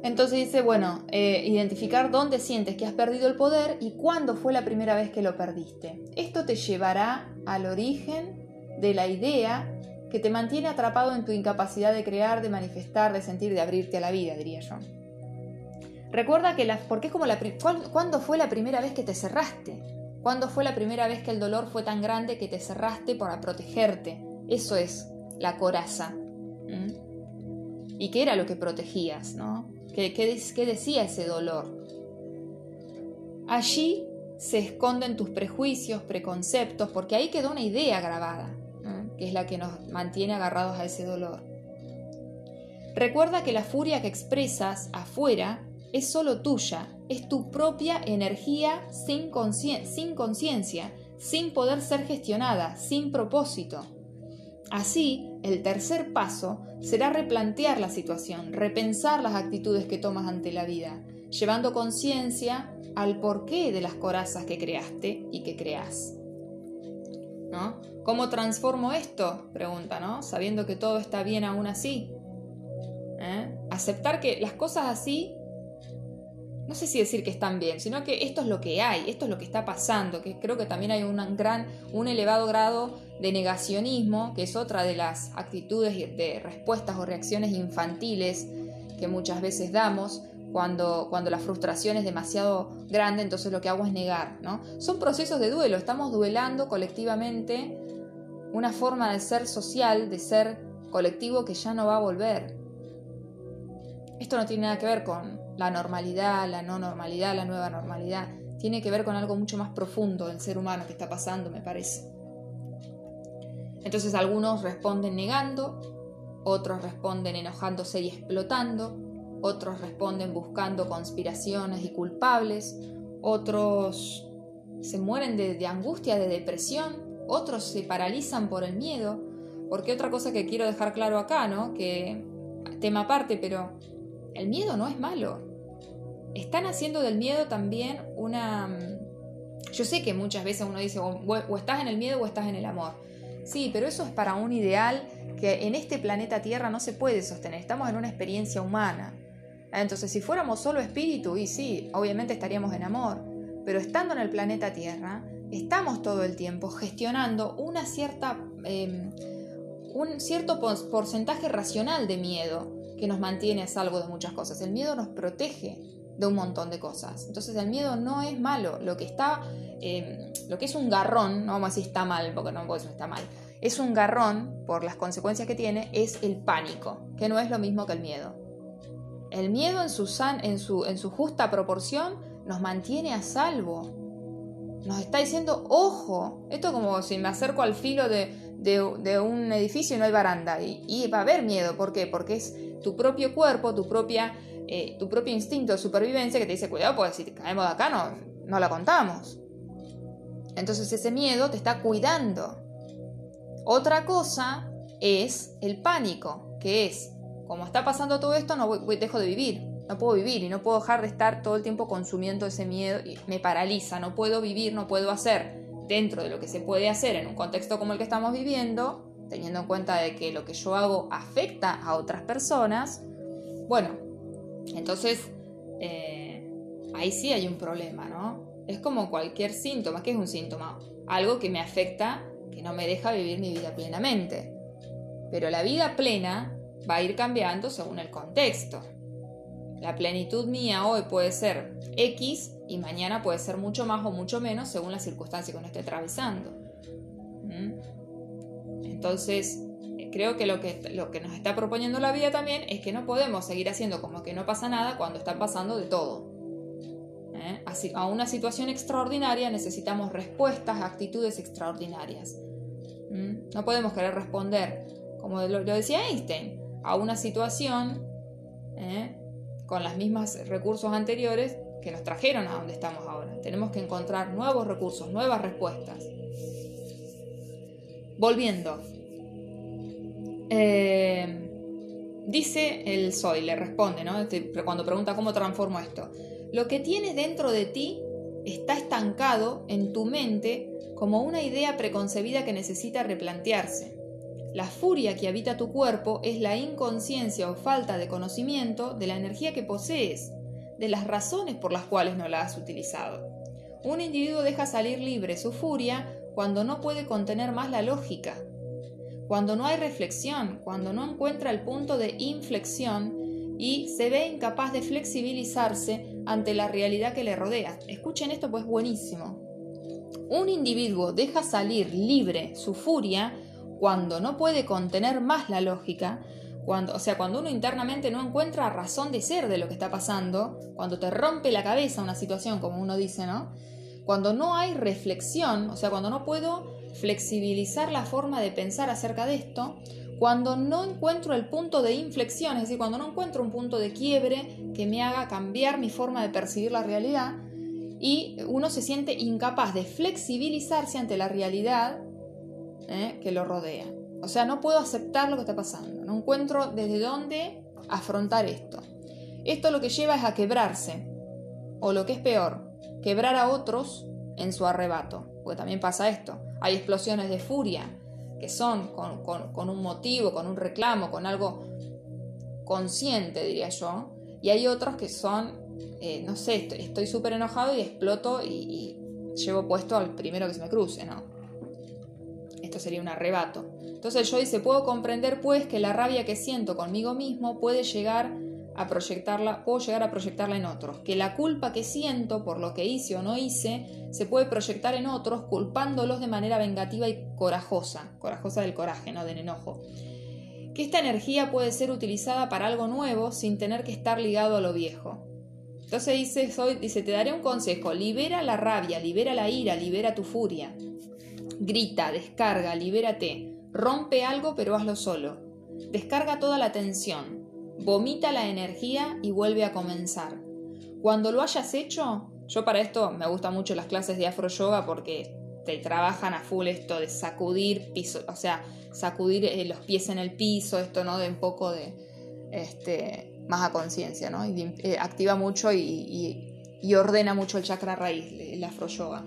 Entonces dice, bueno, eh, identificar dónde sientes que has perdido el poder y cuándo fue la primera vez que lo perdiste. Esto te llevará al origen de la idea que te mantiene atrapado en tu incapacidad de crear, de manifestar, de sentir, de abrirte a la vida, diría yo. Recuerda que la, porque es como la, ¿cuándo fue la primera vez que te cerraste? ¿Cuándo fue la primera vez que el dolor fue tan grande que te cerraste para protegerte? Eso es la coraza. ¿Y qué era lo que protegías? ¿no? ¿Qué, qué decía ese dolor? Allí se esconden tus prejuicios, preconceptos, porque ahí quedó una idea grabada, que es la que nos mantiene agarrados a ese dolor. Recuerda que la furia que expresas afuera es solo tuya, es tu propia energía sin conciencia, sin poder ser gestionada, sin propósito. Así, el tercer paso será replantear la situación, repensar las actitudes que tomas ante la vida, llevando conciencia al porqué de las corazas que creaste y que creas. ¿No? ¿Cómo transformo esto? Pregunta, ¿no? Sabiendo que todo está bien aún así. ¿Eh? Aceptar que las cosas así no sé si decir que están bien, sino que esto es lo que hay, esto es lo que está pasando, que creo que también hay un gran, un elevado grado de negacionismo, que es otra de las actitudes de respuestas o reacciones infantiles que muchas veces damos cuando, cuando la frustración es demasiado grande, entonces lo que hago es negar, ¿no? Son procesos de duelo, estamos duelando colectivamente una forma de ser social, de ser colectivo que ya no va a volver. Esto no tiene nada que ver con la normalidad, la no normalidad, la nueva normalidad. Tiene que ver con algo mucho más profundo del ser humano que está pasando, me parece. Entonces algunos responden negando, otros responden enojándose y explotando, otros responden buscando conspiraciones y culpables, otros se mueren de, angustia, de depresión, otros se paralizan por el miedo, porque otra cosa que quiero dejar claro acá, ¿no? Que tema aparte, pero el miedo no es malo. Están haciendo del miedo también una... Mm, yo sé que muchas veces uno dice, o, estás en el miedo o estás en el amor. Sí, pero eso es para un ideal que en este planeta Tierra no se puede sostener. Estamos en una experiencia humana. Entonces, si fuéramos solo espíritu, y sí, obviamente estaríamos en amor. Pero estando en el planeta Tierra, estamos todo el tiempo gestionando em, un cierto porcentaje racional de miedo que nos mantiene a salvo de muchas cosas. El miedo nos protege de un montón de cosas. Entonces el miedo no es malo. Lo que está, eh, lo que es un garrón, no vamos a decir está mal, porque no puedo decir está mal, es un garrón por las consecuencias que tiene, es el pánico, que no es lo mismo que el miedo. El miedo en su, en su, en su justa proporción nos mantiene a salvo. Nos está diciendo, ojo, esto como si me acerco al filo de, de, un edificio y no hay baranda. Y, va a haber miedo, ¿por qué? Porque es tu propio cuerpo, tu, propia, eh, tu propio instinto de supervivencia que te dice, cuidado, pues si caemos de acá no la contamos. Entonces ese miedo te está cuidando. Otra cosa es el pánico, que es, como está pasando todo esto, no dejo de vivir, no puedo vivir y no puedo dejar de estar todo el tiempo consumiendo ese miedo y me paraliza, no puedo vivir, no puedo hacer dentro de lo que se puede hacer en un contexto como el que estamos viviendo, teniendo en cuenta de que lo que yo hago afecta a otras personas, bueno, entonces eh, ahí sí hay un problema, ¿no? Es como cualquier síntoma, ¿qué es un síntoma? Algo que me afecta, que no me deja vivir mi vida plenamente. Pero la vida plena va a ir cambiando según el contexto. La plenitud mía hoy puede ser X y mañana puede ser mucho más o mucho menos según la circunstancia que uno esté atravesando. ¿Mm? Entonces, creo que lo, que lo que nos está proponiendo la vida también es que no podemos seguir haciendo como que no pasa nada cuando está pasando de todo. ¿Eh? Así, a una situación extraordinaria necesitamos respuestas, actitudes extraordinarias. ¿Mm? No podemos querer responder, como lo, decía Einstein, a una situación ¿eh? con los mismos recursos anteriores que nos trajeron a donde estamos ahora. Tenemos que encontrar nuevos recursos, nuevas respuestas. Volviendo. Eh, dice el soy, le responde, ¿no? Este, cuando pregunta cómo transformo esto. Lo que tienes dentro de ti está estancado en tu mente como una idea preconcebida que necesita replantearse. La furia que habita tu cuerpo es la inconsciencia o falta de conocimiento de la energía que posees, de las razones por las cuales no la has utilizado. Un individuo deja salir libre su furia cuando no puede contener más la lógica, cuando no hay reflexión, cuando no encuentra el punto de inflexión y se ve incapaz de flexibilizarse ante la realidad que le rodea. Escuchen esto, pues buenísimo. Un individuo deja salir libre su furia cuando no puede contener más la lógica, cuando, o sea, cuando uno internamente no encuentra razón de ser de lo que está pasando, cuando te rompe la cabeza una situación, como uno dice, ¿no? Cuando no hay reflexión, o sea, cuando no puedo flexibilizar la forma de pensar acerca de esto, cuando no encuentro el punto de inflexión, es decir, cuando no encuentro un punto de quiebre que me haga cambiar mi forma de percibir la realidad, y uno se siente incapaz de flexibilizarse ante la realidad ¿eh? que lo rodea. O sea, no puedo aceptar lo que está pasando, no encuentro desde dónde afrontar esto. Esto lo que lleva es a quebrarse, o lo que es peor, quebrar a otros en su arrebato, porque también pasa esto. Hay explosiones de furia que son con, un motivo, con un reclamo, con algo consciente, diría yo, y hay otros que son, eh, no sé, estoy súper enojado y exploto y, y llevo puesto al primero que se me cruce, ¿no? Sería un arrebato. Entonces yo dice, puedo comprender pues que la rabia que siento conmigo mismo puede llegar a proyectarla, puedo llegar a proyectarla en otros. Que la culpa que siento por lo que hice o no hice se puede proyectar en otros culpándolos de manera vengativa y corajosa, corajosa del coraje, no del enojo. Que esta energía puede ser utilizada para algo nuevo sin tener que estar ligado a lo viejo. Entonces dice, soy, dice, te daré un consejo, libera la rabia, libera la ira, libera tu furia. Grita, descarga, libérate. Rompe algo, pero hazlo solo. Descarga toda la tensión. Vomita la energía y vuelve a comenzar. Cuando lo hayas hecho, yo para esto me gustan mucho las clases de afro yoga porque te trabajan a full esto de sacudir piso, o sea, sacudir eh, los pies en el piso, esto no de un poco de este más a conciencia, ¿no? Eh, activa mucho y, y, ordena mucho el chakra raíz, el afro yoga.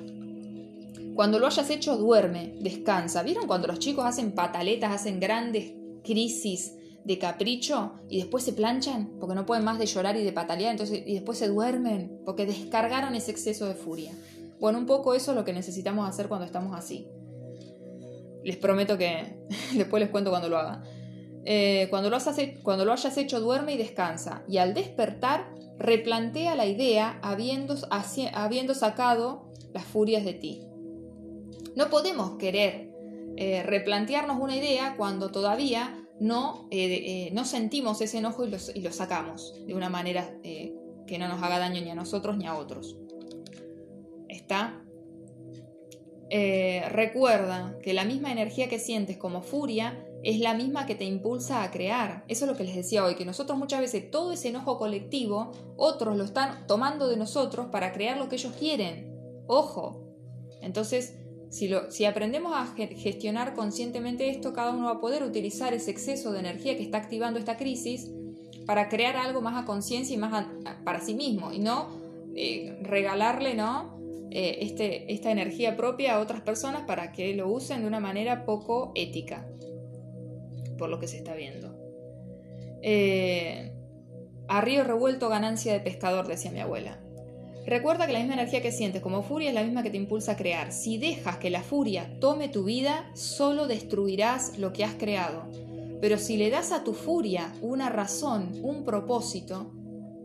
Cuando lo hayas hecho, duerme, descansa. ¿Vieron cuando los chicos hacen pataletas, hacen grandes crisis de capricho y después se planchan porque no pueden más de llorar y de patalear entonces, y después se duermen porque descargaron ese exceso de furia? Bueno, un poco eso es lo que necesitamos hacer cuando estamos así. Les prometo que [laughs] después les cuento cuando lo haga. Eh, cuando, lo cuando lo hayas hecho, duerme y descansa. Y al despertar, replantea la idea habiendo, habiendo sacado las furias de ti. No podemos querer eh, replantearnos una idea cuando todavía no, eh, eh, no sentimos ese enojo y lo, sacamos de una manera que no nos haga daño ni a nosotros ni a otros. ¿Está? recuerda que la misma energía que sientes como furia es la misma que te impulsa a crear. Eso es lo que les decía hoy, que nosotros muchas veces todo ese enojo colectivo, otros lo están tomando de nosotros para crear lo que ellos quieren. Ojo. Entonces, si, aprendemos a gestionar conscientemente esto, cada uno va a poder utilizar ese exceso de energía que está activando esta crisis para crear algo más a conciencia y más para sí mismo y no eh, regalarle ¿no? Eh, este, esta energía propia a otras personas para que lo usen de una manera poco ética, por lo que se está viendo. Eh, a río revuelto ganancia de pescador, decía mi abuela. Recuerda que la misma energía que sientes como furia es la misma que te impulsa a crear. Si dejas que la furia tome tu vida, solo destruirás lo que has creado. Pero si le das a tu furia una razón, un propósito,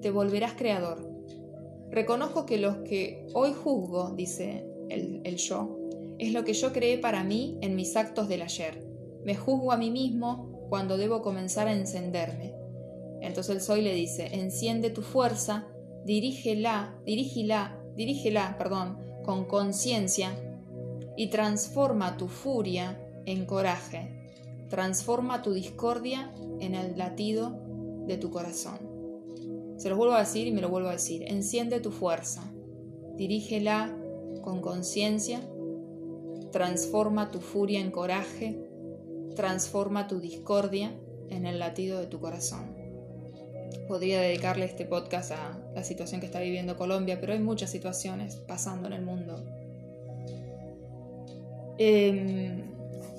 te volverás creador. Reconozco que lo que hoy juzgo, dice el, el yo, es lo que yo creé para mí en mis actos del ayer. Me juzgo a mí mismo cuando debo comenzar a encenderme. Entonces el soy le dice, enciende tu fuerza, dirígela, dirígela, perdón, con conciencia y transforma tu furia en coraje, transforma tu discordia en el latido de tu corazón. Se lo vuelvo a decir y me lo vuelvo a decir, enciende tu fuerza, dirígela con conciencia, transforma tu furia en coraje, transforma tu discordia en el latido de tu corazón podría dedicarle este podcast a la situación que está viviendo Colombia, pero hay muchas situaciones pasando en el mundo. Em,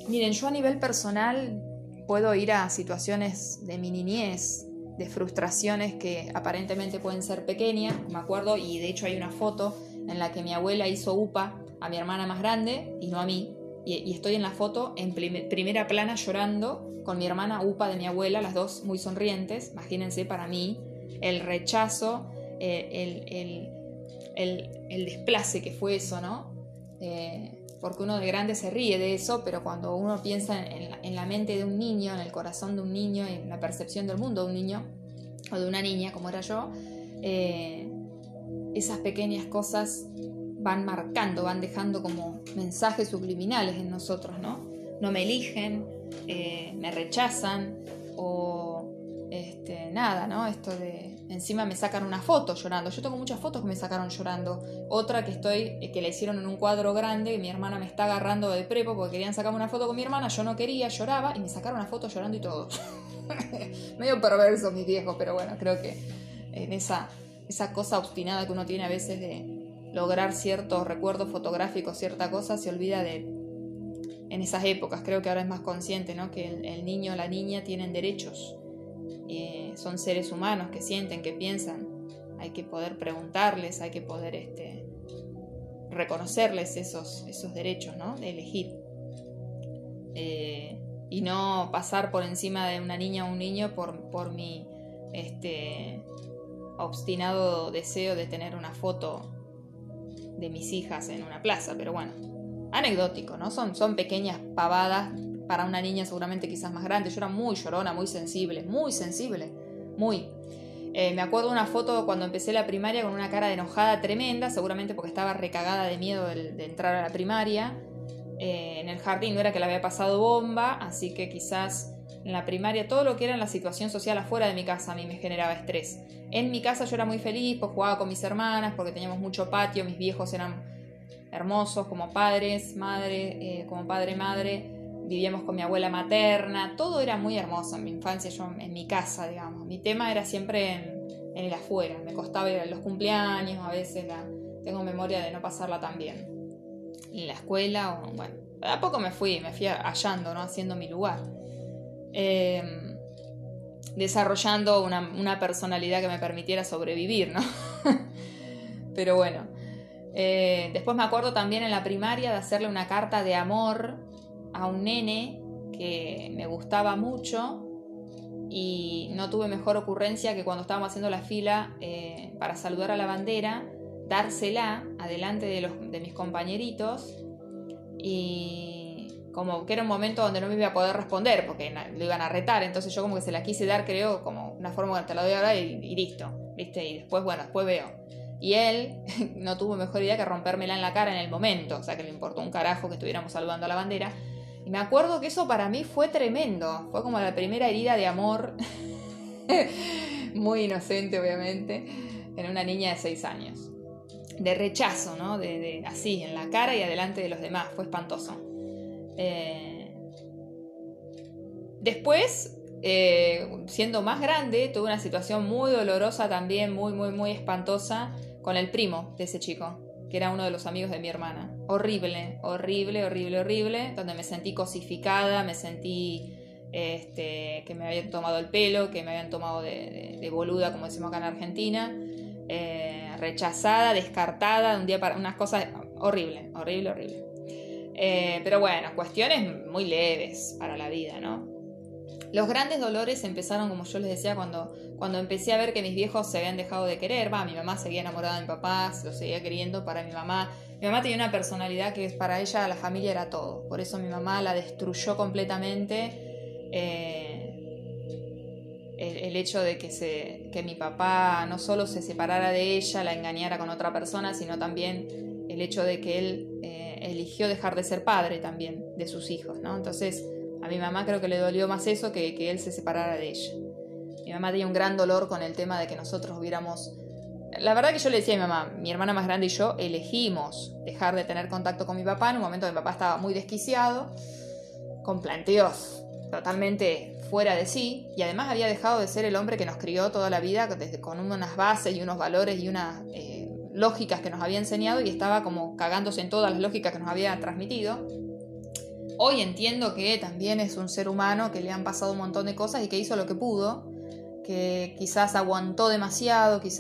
miren, yo a nivel personal puedo ir a situaciones de mi niñez, de frustraciones que aparentemente pueden ser pequeñas, me acuerdo, y de hecho hay una foto en la que mi abuela hizo UPA a mi hermana más grande y no a mí, y, estoy en la foto en primera plana llorando con mi hermana UPA de mi abuela, las dos muy sonrientes, imagínense para mí el rechazo, eh, el, desplace que fue eso, ¿no? Eh, porque uno de grande se ríe de eso, pero cuando uno piensa en la, mente de un niño, en el corazón de un niño, en la percepción del mundo de un niño o de una niña, como era yo, eh, esas pequeñas cosas van marcando, van dejando como mensajes subliminales en nosotros, ¿no? No me eligen, eh, me rechazan o este, nada, ¿no? Esto de encima me sacan una foto llorando. Yo tengo muchas fotos que me sacaron llorando. Otra que estoy, eh, que la hicieron en un cuadro grande, y mi hermana me está agarrando de prepo porque querían sacarme una foto con mi hermana, yo no quería, lloraba y me sacaron una foto llorando y todo. [laughs] Medio perverso mis viejos, pero bueno, creo que en esa, esa cosa obstinada que uno tiene a veces de lograr ciertos recuerdos fotográficos, cierta cosa, se olvida de en esas épocas, creo que ahora es más consciente, ¿no? Que el, niño o la niña tienen derechos, eh, son seres humanos que sienten, que piensan, hay que poder preguntarles, hay que poder este, reconocerles esos, esos derechos, ¿no? De elegir. Eh, y no pasar por encima de una niña o un niño por, por mi este, obstinado deseo de tener una foto de mis hijas en una plaza, pero bueno, anecdótico, ¿no? Son, son pequeñas pavadas para una niña seguramente quizás más grande. Yo era muy llorona, muy sensible, muy sensible, muy. Eh, me acuerdo una foto cuando empecé la primaria con una cara de enojada tremenda, seguramente porque estaba recagada de miedo de, entrar a la primaria. Eh, en el jardín no era que le había pasado bomba, así que quizás en la primaria todo lo que era en la situación social afuera de mi casa a mí me generaba estrés. En mi casa yo era muy feliz, pues jugaba con mis hermanas, porque teníamos mucho patio, mis viejos eran hermosos como padres, madre, eh, como padre, madre. Vivíamos con mi abuela materna, todo era muy hermoso en mi infancia, yo en mi casa, digamos. Mi tema era siempre en, el afuera, me costaba ir los cumpleaños, a veces tengo memoria de no pasarla tan bien. En la escuela, o, bueno, a poco me fui, me fui hallando, ¿no? Haciendo mi lugar. Em, desarrollando una, personalidad que me permitiera sobrevivir, ¿no? [laughs] Pero bueno, eh, después me acuerdo también en la primaria de hacerle una carta de amor a un nene que me gustaba mucho y no tuve mejor ocurrencia que cuando estábamos haciendo la fila eh, para saludar a la bandera, dársela adelante de, los, de mis compañeritos y como que era un momento donde no me iba a poder responder porque lo iban a retar, entonces yo como que se la quise dar creo como una forma que te la doy ahora y, y listo, ¿viste? Y después, bueno, después veo. Y él [laughs] no tuvo mejor idea que rompérmela en la cara en el momento, o sea que le importó un carajo que estuviéramos saludando a la bandera. Y me acuerdo que eso para mí fue tremendo, fue como la primera herida de amor, [laughs] muy inocente obviamente, en una niña de 6 años. De rechazo, ¿no? De, así, en la cara y adelante de los demás, fue espantoso. Eh, después, eh, siendo más grande, tuve una situación muy dolorosa también, muy, muy, muy espantosa, con el primo de ese chico, que era uno de los amigos de mi hermana. Horrible, horrible, horrible, horrible, donde me sentí cosificada, me sentí este, que me habían tomado el pelo, que me habían tomado de, boluda, como decimos acá en Argentina, eh, rechazada, descartada, un día para unas cosas horrible, horrible, horrible. Eh, pero bueno, cuestiones muy leves para la vida, ¿no? Los grandes dolores empezaron, como yo les decía, cuando, cuando empecé a ver que mis viejos se habían dejado de querer. Va, mi mamá seguía enamorada de mi papá, lo seguía queriendo para mi mamá. Mi mamá tenía una personalidad que para ella la familia era todo. Por eso mi mamá la destruyó completamente. Eh, el, hecho de que, se, que mi papá no solo se separara de ella, la engañara con otra persona, sino también el hecho de que él eh, eligió dejar de ser padre también de sus hijos, ¿no? Entonces a mi mamá creo que le dolió más eso que que él se separara de ella. Mi mamá tenía un gran dolor con el tema de que nosotros hubiéramos... La verdad que yo le decía a mi mamá, mi hermana más grande y yo elegimos dejar de tener contacto con mi papá en un momento mi papá estaba muy desquiciado, con planteos totalmente fuera de sí, y además había dejado de ser el hombre que nos crió toda la vida desde, con unas bases y unos valores y unas eh, lógicas que nos había enseñado y estaba como cagándose en todas las lógicas que nos había transmitido. Hoy entiendo que también es un ser humano que le han pasado un montón de cosas y que hizo lo que pudo, que quizás aguantó demasiado, quizás